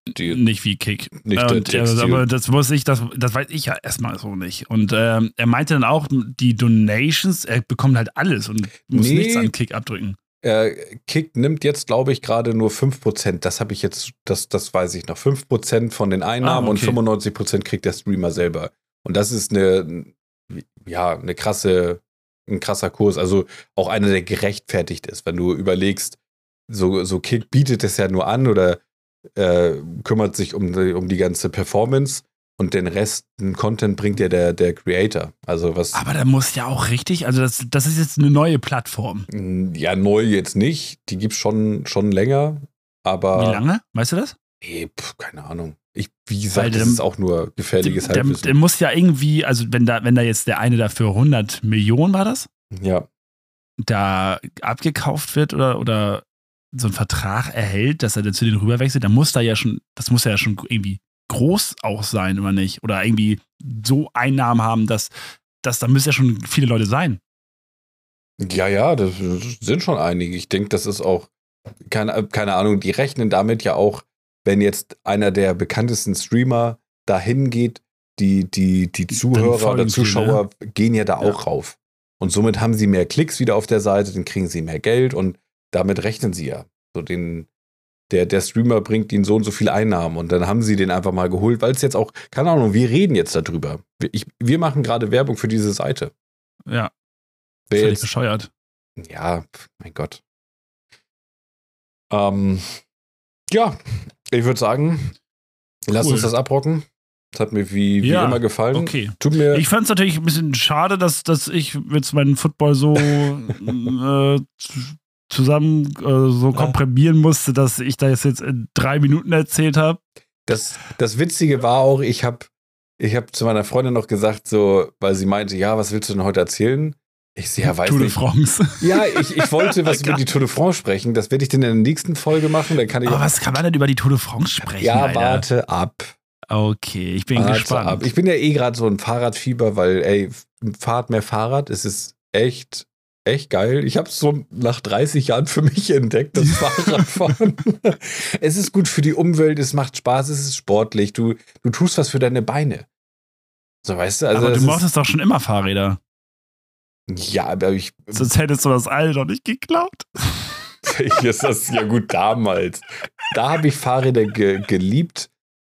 Speaker 2: die,
Speaker 1: Nicht wie Kick.
Speaker 2: nicht der
Speaker 1: äh,
Speaker 2: Textil.
Speaker 1: aber das muss ich, das, das weiß ich ja erstmal so nicht. Und ähm, er meinte dann auch, die Donations, er bekommt halt alles und muss
Speaker 2: Nee.
Speaker 1: nichts an Kick abdrücken.
Speaker 2: äh, Kick nimmt jetzt, glaube ich, gerade nur 5%. Das habe ich jetzt, das, das weiß ich noch. 5% von den Einnahmen
Speaker 1: Ah, okay.
Speaker 2: und 95% kriegt der Streamer selber. Und das ist eine, ja, eine krasse, ein krasser Kurs. Also auch einer, der gerechtfertigt ist. Wenn du überlegst, so, so Kick bietet es ja nur an oder äh, kümmert sich um die, um die ganze Performance und den Rest, den Content bringt ja der, der Creator. Also was,
Speaker 1: Aber da muss ja auch richtig, also das, das ist jetzt eine neue Plattform.
Speaker 2: ja, neu jetzt nicht. Die gibt's schon, schon länger. Aber
Speaker 1: Wie lange? Weißt du das?
Speaker 2: Nee, pf, keine Ahnung. Ich, wie
Speaker 1: Weil
Speaker 2: gesagt, das
Speaker 1: der-
Speaker 2: ist auch nur gefährliches
Speaker 1: der, der,
Speaker 2: Halbwissen.
Speaker 1: der muss ja irgendwie, also wenn da, wenn da jetzt der eine dafür 100 Millionen war das,
Speaker 2: ja,
Speaker 1: da abgekauft wird oder, oder so einen Vertrag erhält, dass er dann zu denen rüberwechselt, dann muss da ja schon, das muss ja schon irgendwie groß auch sein, oder nicht? Oder irgendwie so Einnahmen haben, dass, dass da müssen ja schon viele Leute sein.
Speaker 2: ja, ja, das sind schon einige. Ich denke, das ist auch, keine, keine Ahnung, die rechnen damit ja auch, wenn jetzt einer der bekanntesten Streamer dahin geht, die, die, die Zuhörer oder
Speaker 1: viele,
Speaker 2: Zuschauer gehen ja da
Speaker 1: Ja.
Speaker 2: auch rauf. Und somit haben sie mehr Klicks wieder auf der Seite, dann kriegen sie mehr Geld und damit rechnen sie ja. So den, der, der Streamer bringt ihnen so und so viel Einnahmen und dann haben sie den einfach mal geholt, weil es jetzt auch, keine Ahnung, wir reden jetzt darüber. Wir, ich, wir machen gerade Werbung für diese Seite.
Speaker 1: Ja,
Speaker 2: Wer
Speaker 1: völlig
Speaker 2: jetzt,
Speaker 1: bescheuert.
Speaker 2: ja, mein Gott. Ähm, ja, ich würde sagen, lass
Speaker 1: Cool.
Speaker 2: uns das abrocken. Das hat mir wie, wie
Speaker 1: Ja,
Speaker 2: immer gefallen.
Speaker 1: Okay.
Speaker 2: Tut mir.
Speaker 1: Ich fand es natürlich ein bisschen schade, dass, dass ich jetzt meinen Football so äh, zusammen äh, so komprimieren musste, dass ich da jetzt, in drei Minuten erzählt habe.
Speaker 2: Das, das Witzige war auch, ich habe ich hab zu meiner Freundin noch gesagt, so, weil sie meinte, ja, was willst du denn heute erzählen? Ich sehe, ja, weiß
Speaker 1: Tour de. France.
Speaker 2: Ja, ich, ich wollte was über die Tour de France sprechen. Das werde ich dann in der nächsten Folge machen. Dann kann ich
Speaker 1: Aber was kann man denn über die Tour de France sprechen?
Speaker 2: Ja,
Speaker 1: Alter?
Speaker 2: warte ab.
Speaker 1: Okay, ich bin
Speaker 2: Warte
Speaker 1: gespannt.
Speaker 2: ab. Ich bin ja eh gerade so ein Fahrradfieber, weil, ey, fahrt mehr Fahrrad. Es ist echt, echt geil. Ich habe es so nach 30 Jahren für mich entdeckt, das Fahrradfahren. es ist gut für die Umwelt, es macht Spaß, es ist sportlich. Du, du tust was für deine Beine. So, weißt du, also.
Speaker 1: aber du mochtest doch schon immer Fahrräder.
Speaker 2: Ja, aber ich.
Speaker 1: Sonst hättest du das alle noch nicht geklaut.
Speaker 2: ist das ja gut damals. Da habe ich Fahrräder ge geliebt,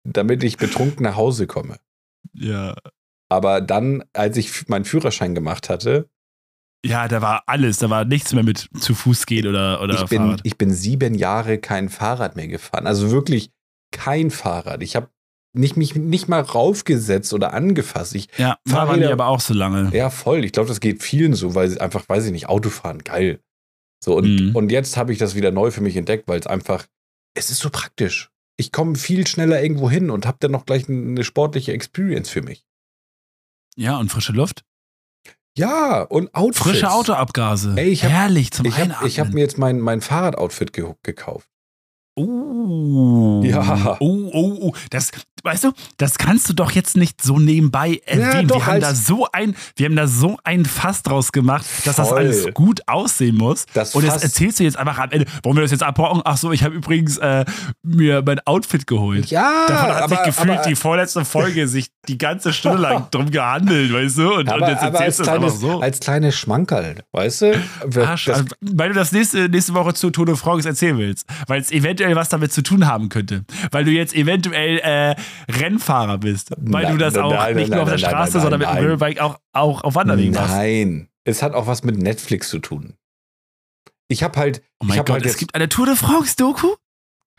Speaker 2: damit ich betrunken nach Hause komme.
Speaker 1: Ja.
Speaker 2: Aber dann, als ich meinen Führerschein gemacht hatte,
Speaker 1: Ja, da war alles. Da war nichts mehr mit zu Fuß gehen oder, oder
Speaker 2: ich bin,
Speaker 1: Fahrrad.
Speaker 2: ich bin sieben Jahre kein Fahrrad mehr gefahren. Also wirklich kein Fahrrad. Ich habe nicht, mich nicht mal raufgesetzt oder angefasst. Ich,
Speaker 1: ja,
Speaker 2: Fahrräder-
Speaker 1: die aber auch so lange.
Speaker 2: ja, voll. Ich glaube, das geht vielen so, weil sie einfach, weiß ich nicht, Autofahren, geil. So, und,
Speaker 1: Mhm.
Speaker 2: und jetzt habe ich das wieder neu für mich entdeckt, weil es einfach, es ist so praktisch. Ich komme viel schneller irgendwo hin und habe dann noch gleich eine sportliche Experience für mich.
Speaker 1: Ja, und frische Luft.
Speaker 2: Ja, und Outfits.
Speaker 1: Frische Autoabgase.
Speaker 2: Ey, ich hab-
Speaker 1: Herrlich zum
Speaker 2: Ich habe
Speaker 1: Einatmen.
Speaker 2: ich hab mir jetzt mein, mein Fahrradoutfit ge gekauft.
Speaker 1: Oh.
Speaker 2: Ja.
Speaker 1: Oh, oh, oh. Das, weißt du, das kannst du doch jetzt nicht so nebenbei erwähnen.
Speaker 2: doch,
Speaker 1: wir, haben da so ein, wir haben da so ein Fass draus gemacht, dass das
Speaker 2: Voll.
Speaker 1: alles gut aussehen muss.
Speaker 2: Das
Speaker 1: Und das erzählst du jetzt einfach am Ende. Wollen wir das jetzt abbrauchen? Ach so, ich habe übrigens äh, mir mein Outfit geholt.
Speaker 2: Ja,
Speaker 1: Davon hat sich
Speaker 2: aber,
Speaker 1: gefühlt
Speaker 2: aber,
Speaker 1: die vorletzte Folge sich die ganze Stunde lang drum gehandelt, weißt du? Und, und
Speaker 2: aber,
Speaker 1: jetzt
Speaker 2: aber als,
Speaker 1: erzählst du es einfach
Speaker 2: kleines,
Speaker 1: so.
Speaker 2: als kleines Schmankerl, weißt du?
Speaker 1: Arsch,
Speaker 2: Das-
Speaker 1: also, weil du das nächste, nächste Woche zu Tour de France erzählen willst. Weil es eventuell was damit zu tun haben könnte. Weil du jetzt eventuell äh, Rennfahrer bist. Weil
Speaker 2: Nein,
Speaker 1: du das auch
Speaker 2: nein,
Speaker 1: nicht
Speaker 2: nein,
Speaker 1: nur auf der Straße, sondern mit dem Gravelbike auch, auch auf Wanderwegen machst.
Speaker 2: Nein, es hat auch was mit Netflix zu tun. Ich habe halt,
Speaker 1: Oh
Speaker 2: ich
Speaker 1: mein Gott,
Speaker 2: halt
Speaker 1: es gibt eine Tour de France-Doku?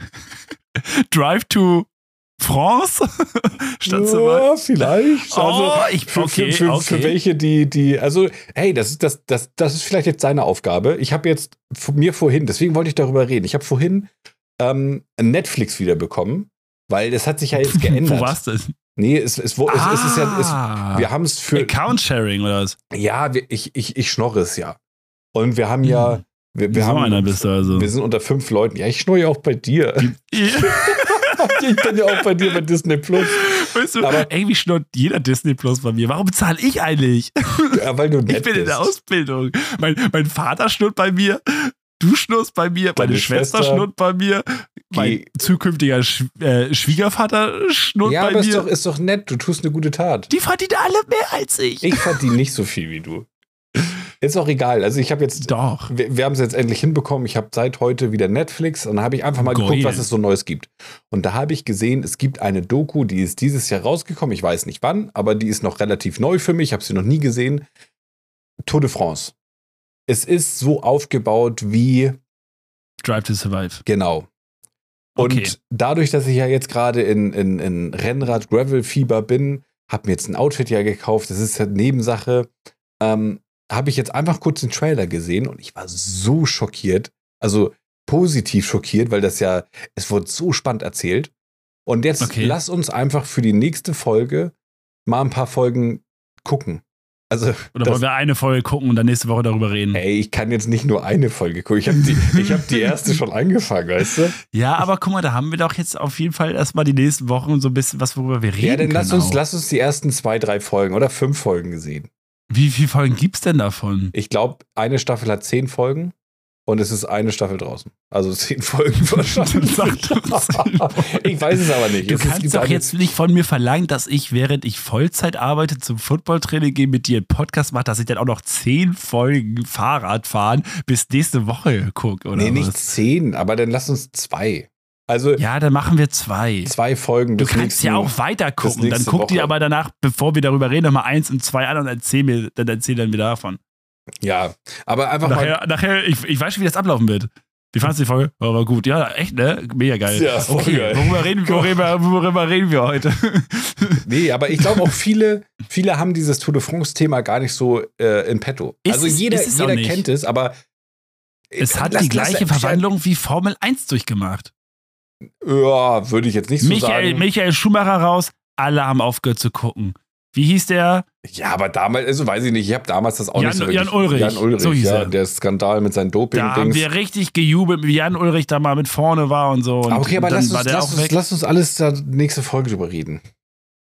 Speaker 1: Drive to France? Statt
Speaker 2: ja, vielleicht.
Speaker 1: Oh,
Speaker 2: also,
Speaker 1: ich-
Speaker 2: für,
Speaker 1: okay,
Speaker 2: für, für,
Speaker 1: okay.
Speaker 2: für welche, die, die, also, hey, das ist, das, das, das ist vielleicht jetzt seine Aufgabe. Ich habe jetzt mir vorhin, deswegen wollte ich darüber reden, ich habe vorhin ähm, Netflix wiederbekommen, weil das hat sich ja jetzt geändert.
Speaker 1: Wo war's denn?
Speaker 2: Nee, es, es, es, es ist ja, es,
Speaker 1: Ah.
Speaker 2: wir haben es für,
Speaker 1: Account-Sharing oder was?
Speaker 2: ja, wir, ich, ich, ich schnorre es ja. Und wir haben ja, wir, wir
Speaker 1: so
Speaker 2: haben,
Speaker 1: einer bist du also.
Speaker 2: wir sind unter fünf Leuten. Ja, ich schnorre ja auch bei dir. ich bin ja auch bei dir bei Disney Plus.
Speaker 1: Weißt du,
Speaker 2: Aber-
Speaker 1: ey, wie schnurrt jeder Disney Plus bei mir? Warum zahle ich eigentlich?
Speaker 2: Ja, weil du
Speaker 1: Ich
Speaker 2: nett
Speaker 1: bin in
Speaker 2: bist.
Speaker 1: der Ausbildung. Mein, mein Vater schnurrt bei mir, du schnurrst bei mir, meine
Speaker 2: Deine
Speaker 1: Schwester,
Speaker 2: Schwester.
Speaker 1: schnurrt bei mir, mein zukünftiger Sch äh, Schwiegervater schnurrt
Speaker 2: Ja,
Speaker 1: bei
Speaker 2: aber
Speaker 1: mir.
Speaker 2: ist doch, ist doch nett. Du tust eine gute Tat.
Speaker 1: Die verdienen alle mehr als ich.
Speaker 2: Ich verdiene nicht so viel wie du. Ist auch egal. Also ich habe jetzt,
Speaker 1: Doch.
Speaker 2: wir, wir haben es jetzt endlich hinbekommen. Ich habe seit heute wieder Netflix und dann habe ich einfach mal
Speaker 1: Geil.
Speaker 2: geguckt, was es so Neues gibt. Und da habe ich gesehen, es gibt eine Doku, die ist dieses Jahr rausgekommen. Ich weiß nicht wann, aber die ist noch relativ neu für mich. Ich habe sie noch nie gesehen. Tour de France. Es ist so aufgebaut wie
Speaker 1: Drive to Survive.
Speaker 2: Genau. Und
Speaker 1: Okay.
Speaker 2: dadurch, dass ich ja jetzt gerade in, in, in Rennrad-Gravel-Fieber bin, habe mir jetzt ein Outfit ja gekauft, das ist halt Nebensache, ähm, habe ich jetzt einfach kurz den Trailer gesehen und ich war so schockiert, also positiv schockiert, weil das ja, es wurde so spannend erzählt. Und jetzt
Speaker 1: Okay.
Speaker 2: lass uns einfach für die nächste Folge mal ein paar Folgen gucken. Also,
Speaker 1: Oder wollen wir eine Folge gucken und dann nächste Woche darüber reden?
Speaker 2: ey, ich kann jetzt nicht nur eine Folge gucken. Ich habe die, ich hab die erste schon angefangen, weißt du?
Speaker 1: Ja, aber guck mal, da haben wir doch jetzt auf jeden Fall erstmal die nächsten Wochen so ein bisschen was, worüber wir reden
Speaker 2: Ja, dann lass uns,
Speaker 1: auch.
Speaker 2: lass uns die ersten zwei, drei Folgen oder fünf Folgen gesehen.
Speaker 1: Wie viele Folgen gibt's denn davon?
Speaker 2: Ich glaube, eine Staffel hat zehn Folgen und es ist eine Staffel draußen. Also zehn Folgen wahrscheinlich. Ich weiß es aber nicht.
Speaker 1: Du
Speaker 2: Es-
Speaker 1: kannst doch jetzt nicht von mir verlangen, dass ich, während ich Vollzeit arbeite, zum Footballtraining gehe, mit dir einen Podcast mache, dass ich dann auch noch zehn Folgen Fahrrad fahren bis nächste Woche gucke, oder
Speaker 2: Nee, nicht
Speaker 1: was?
Speaker 2: zehn, aber dann lass uns zwei. Also
Speaker 1: Ja, dann machen wir zwei.
Speaker 2: zwei Folgen
Speaker 1: Du kannst
Speaker 2: nächsten,
Speaker 1: ja auch weiter gucken. Dann guck dir
Speaker 2: Woche.
Speaker 1: aber danach, bevor wir darüber reden, nochmal eins und zwei an und erzähl mir, dann erzähl dann wieder davon.
Speaker 2: Ja, aber einfach mal.
Speaker 1: Nachher, nachher ich, ich weiß schon, wie das ablaufen wird. Wie fandest du die Folge? Oh, war gut. Ja, echt, ne? Mega geil.
Speaker 2: Ja, voll
Speaker 1: okay,
Speaker 2: geil.
Speaker 1: Worüber, reden, worüber, worüber reden wir heute?
Speaker 2: Nee, aber ich glaube auch viele, viele haben dieses Tour de France-Thema gar nicht so äh, in petto.
Speaker 1: Ist
Speaker 2: also
Speaker 1: es-
Speaker 2: jeder,
Speaker 1: es auch
Speaker 2: jeder kennt es, aber
Speaker 1: Es hat
Speaker 2: Lass-
Speaker 1: die gleiche
Speaker 2: lass-
Speaker 1: Verwandlung wie Formel 1 durchgemacht.
Speaker 2: Ja, würde ich jetzt nicht so
Speaker 1: Michael,
Speaker 2: sagen.
Speaker 1: Michael Schumacher raus, alle haben aufgehört zu gucken. Wie hieß der?
Speaker 2: Ja, aber damals, also weiß ich nicht, ich habe damals das auch
Speaker 1: Jan-
Speaker 2: nicht so.
Speaker 1: Jan Ulrich,
Speaker 2: Jan Ulrich,
Speaker 1: so hieß
Speaker 2: ja,
Speaker 1: er.
Speaker 2: der Skandal mit seinen
Speaker 1: Da haben wir richtig gejubelt, wie Jan Ulrich da mal mit vorne war und so. Und
Speaker 2: Aber okay, aber lass uns, lass, uns, lass uns alles da nächste Folge drüber reden.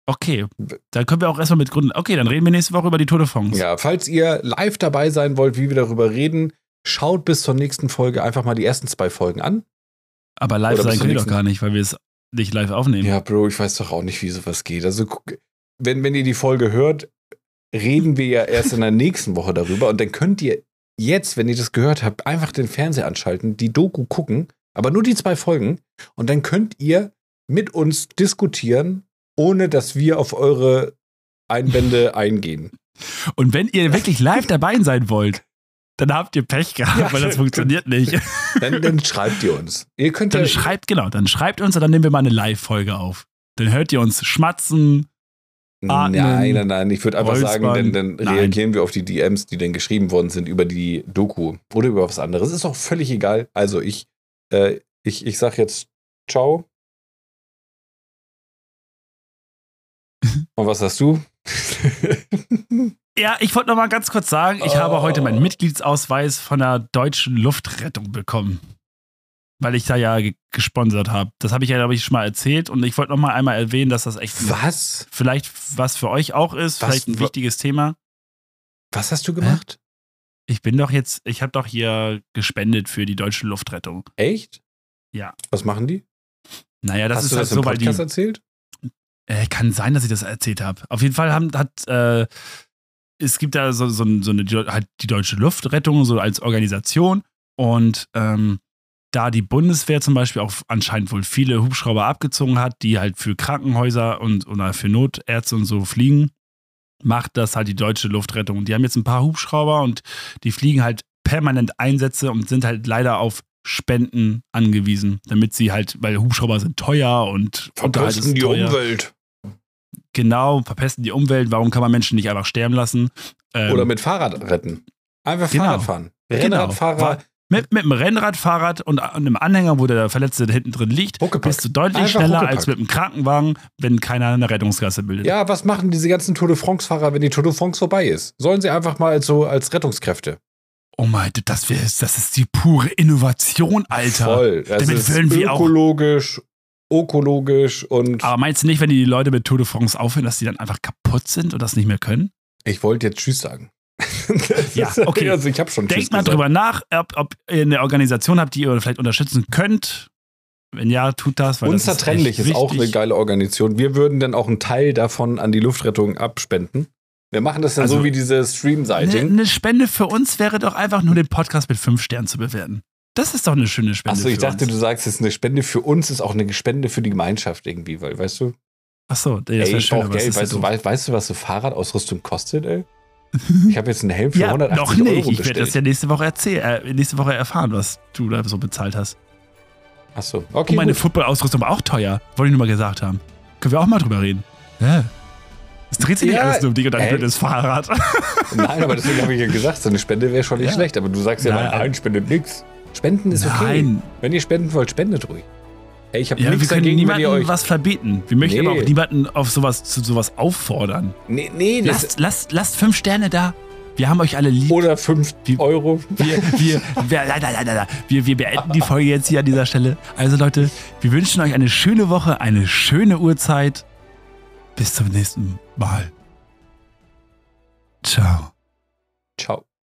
Speaker 1: Okay, dann können wir auch erstmal mit Gründen. Okay, dann reden wir nächste Woche über die Tour de France.
Speaker 2: Ja, falls ihr live dabei sein wollt, wie wir darüber reden, schaut bis zur nächsten Folge einfach mal die ersten zwei Folgen an.
Speaker 1: Aber live
Speaker 2: Oder
Speaker 1: sein können wir doch gar nicht, weil wir es nicht live aufnehmen.
Speaker 2: Ja, Bro, ich weiß doch auch nicht, wie sowas geht. Also, guck, wenn, wenn ihr die Folge hört, reden wir ja erst in der nächsten Woche darüber und dann könnt ihr jetzt, wenn ihr das gehört habt, einfach den Fernseher anschalten, die Doku gucken, aber nur die zwei Folgen und dann könnt ihr mit uns diskutieren, ohne dass wir auf eure Einwände eingehen.
Speaker 1: Und wenn ihr wirklich live dabei sein wollt, dann habt ihr Pech gehabt,
Speaker 2: Ja,
Speaker 1: weil das funktioniert nicht.
Speaker 2: Dann, dann schreibt ihr uns. Ihr könnt
Speaker 1: Dann
Speaker 2: ja,
Speaker 1: schreibt, genau, dann schreibt uns und dann nehmen wir mal eine Live-Folge auf. Dann hört ihr uns schmatzen, Atmen,
Speaker 2: nein, nein, nein. Ich würde einfach sagen,
Speaker 1: Räuspern.
Speaker 2: dann, dann reagieren wir auf die DMs, die dann geschrieben worden sind über die Doku oder über was anderes. Ist auch völlig egal. Also ich, äh, ich, ich sag jetzt Ciao. Und was hast du?
Speaker 1: Ja, ich wollte noch mal ganz kurz sagen, ich habe
Speaker 2: Oh.
Speaker 1: heute meinen Mitgliedsausweis von der deutschen Luftrettung bekommen. Weil ich da ja ge- gesponsert habe. Das habe ich ja, glaube ich, schon mal erzählt. Und ich wollte noch mal einmal erwähnen, dass das echt
Speaker 2: was?
Speaker 1: vielleicht was für euch auch ist,
Speaker 2: Was-
Speaker 1: vielleicht ein wichtiges Thema.
Speaker 2: Was hast du gemacht?
Speaker 1: Ich bin doch jetzt, ich habe doch hier gespendet für die deutsche Luftrettung.
Speaker 2: Echt?
Speaker 1: Ja.
Speaker 2: Was machen die?
Speaker 1: Naja, das
Speaker 2: hast
Speaker 1: ist
Speaker 2: du
Speaker 1: halt
Speaker 2: das
Speaker 1: so,
Speaker 2: im
Speaker 1: weil die.
Speaker 2: Podcast erzählt?
Speaker 1: Äh, kann sein, dass ich das erzählt habe. Auf jeden Fall haben, hat äh, es gibt da so, so, so eine halt die deutsche Luftrettung so als Organisation und ähm, da die Bundeswehr zum Beispiel auch anscheinend wohl viele Hubschrauber abgezogen hat, die halt für Krankenhäuser und oder für Notärzte und so fliegen, macht das halt die deutsche Luftrettung. Und die haben jetzt ein paar Hubschrauber und die fliegen halt permanent Einsätze und sind halt leider auf Spenden angewiesen, damit sie halt, weil Hubschrauber sind teuer und
Speaker 2: Verpesten die
Speaker 1: teuer.
Speaker 2: Umwelt.
Speaker 1: Genau, verpesten die Umwelt. Warum kann man Menschen nicht einfach sterben lassen? Ähm,
Speaker 2: Oder mit Fahrrad retten. Einfach
Speaker 1: Genau.
Speaker 2: Fahrrad fahren.
Speaker 1: Genau.
Speaker 2: Rennradfahrer,
Speaker 1: War- mit, mit einem Rennradfahrrad und einem Anhänger, wo der Verletzte hinten drin liegt,
Speaker 2: Huckepack.
Speaker 1: bist du deutlich
Speaker 2: Einfach
Speaker 1: schneller
Speaker 2: Huckepack.
Speaker 1: als mit einem Krankenwagen, wenn keiner eine Rettungsgasse bildet.
Speaker 2: Ja, was machen diese ganzen Tour de France-Fahrer, wenn die Tour de France vorbei ist? Sollen sie einfach mal so als Rettungskräfte?
Speaker 1: Oh mein Gott, das, wär, das ist die pure Innovation, Alter.
Speaker 2: Voll. Das
Speaker 1: Damit
Speaker 2: ist
Speaker 1: würden wir auch-
Speaker 2: ökologisch, ökologisch und
Speaker 1: Aber meinst du nicht, wenn die Leute mit Tour de France aufhören, dass die dann einfach kaputt sind und das nicht mehr können?
Speaker 2: ich wollte jetzt Tschüss sagen. Das
Speaker 1: Ja,
Speaker 2: ist-
Speaker 1: okay.
Speaker 2: Also ich habe schon
Speaker 1: Denkt mal
Speaker 2: gesagt.
Speaker 1: drüber nach, ob, ob ihr eine Organisation habt, die ihr vielleicht unterstützen könnt. Wenn ja, tut das. Weil das
Speaker 2: Unzertrennlich
Speaker 1: ist,
Speaker 2: ist,
Speaker 1: echt
Speaker 2: auch eine geile Organisation. Wir würden dann auch einen Teil davon an die Luftrettung abspenden. Wir machen das dann
Speaker 1: Also-
Speaker 2: so wie diese
Speaker 1: Eine,
Speaker 2: Stream-Sighting.
Speaker 1: eine Spende für uns wäre doch einfach nur den Podcast mit fünf Sternen zu bewerten. Das ist doch eine schöne Spende.
Speaker 2: Achso, ich dachte,
Speaker 1: uns.
Speaker 2: du sagst jetzt eine Spende für uns ist auch eine Spende für die Gemeinschaft irgendwie, weil, weißt du,
Speaker 1: Achso, das
Speaker 2: ey,
Speaker 1: wäre
Speaker 2: ich
Speaker 1: schön,
Speaker 2: brauch
Speaker 1: das
Speaker 2: Geld,
Speaker 1: ist ja
Speaker 2: weißt, du,
Speaker 1: doof.
Speaker 2: weißt, weißt du, was so Fahrradausrüstung kostet, ey? Ich habe jetzt einen Helm für
Speaker 1: Ja,
Speaker 2: 180
Speaker 1: noch nicht.
Speaker 2: Euro
Speaker 1: Ich werde das ja nächste Woche erzählen, äh, nächste Woche erfahren, was du da so bezahlt hast.
Speaker 2: Achso, okay.
Speaker 1: Und meine. Football-Ausrüstung war auch teuer. Wollte ich nur mal gesagt haben. Können wir auch mal drüber reden. Ja. Es dreht sich nicht
Speaker 2: Ja,
Speaker 1: alles nur um dich und dein blödes Fahrrad.
Speaker 2: Nein, aber deswegen habe ich ja gesagt, so eine Spende wäre schon nicht
Speaker 1: Ja.
Speaker 2: schlecht. Aber du sagst ja,
Speaker 1: Nein.
Speaker 2: nein, spendet nichts. Spenden ist okay.
Speaker 1: Nein.
Speaker 2: Wenn ihr spenden wollt, spendet ruhig. Ey, ich habe
Speaker 1: Ja, wir
Speaker 2: nichts
Speaker 1: können
Speaker 2: dagegen, wenn ihr euch.
Speaker 1: was verbieten. Wir möchten
Speaker 2: Nee.
Speaker 1: aber auch niemanden auf sowas, zu sowas auffordern.
Speaker 2: Nee, nee,
Speaker 1: Lasst, lasst, lasst fünf Sterne da. Wir haben euch alle lieb.
Speaker 2: oder 5
Speaker 1: Wie-
Speaker 2: Euro.
Speaker 1: Wir, wir, wir, nein, nein, nein. wir, wir beenden die Folge jetzt hier an dieser Stelle. Also Leute, wir wünschen euch eine schöne Woche, eine schöne Uhrzeit. Bis zum nächsten Mal. Ciao.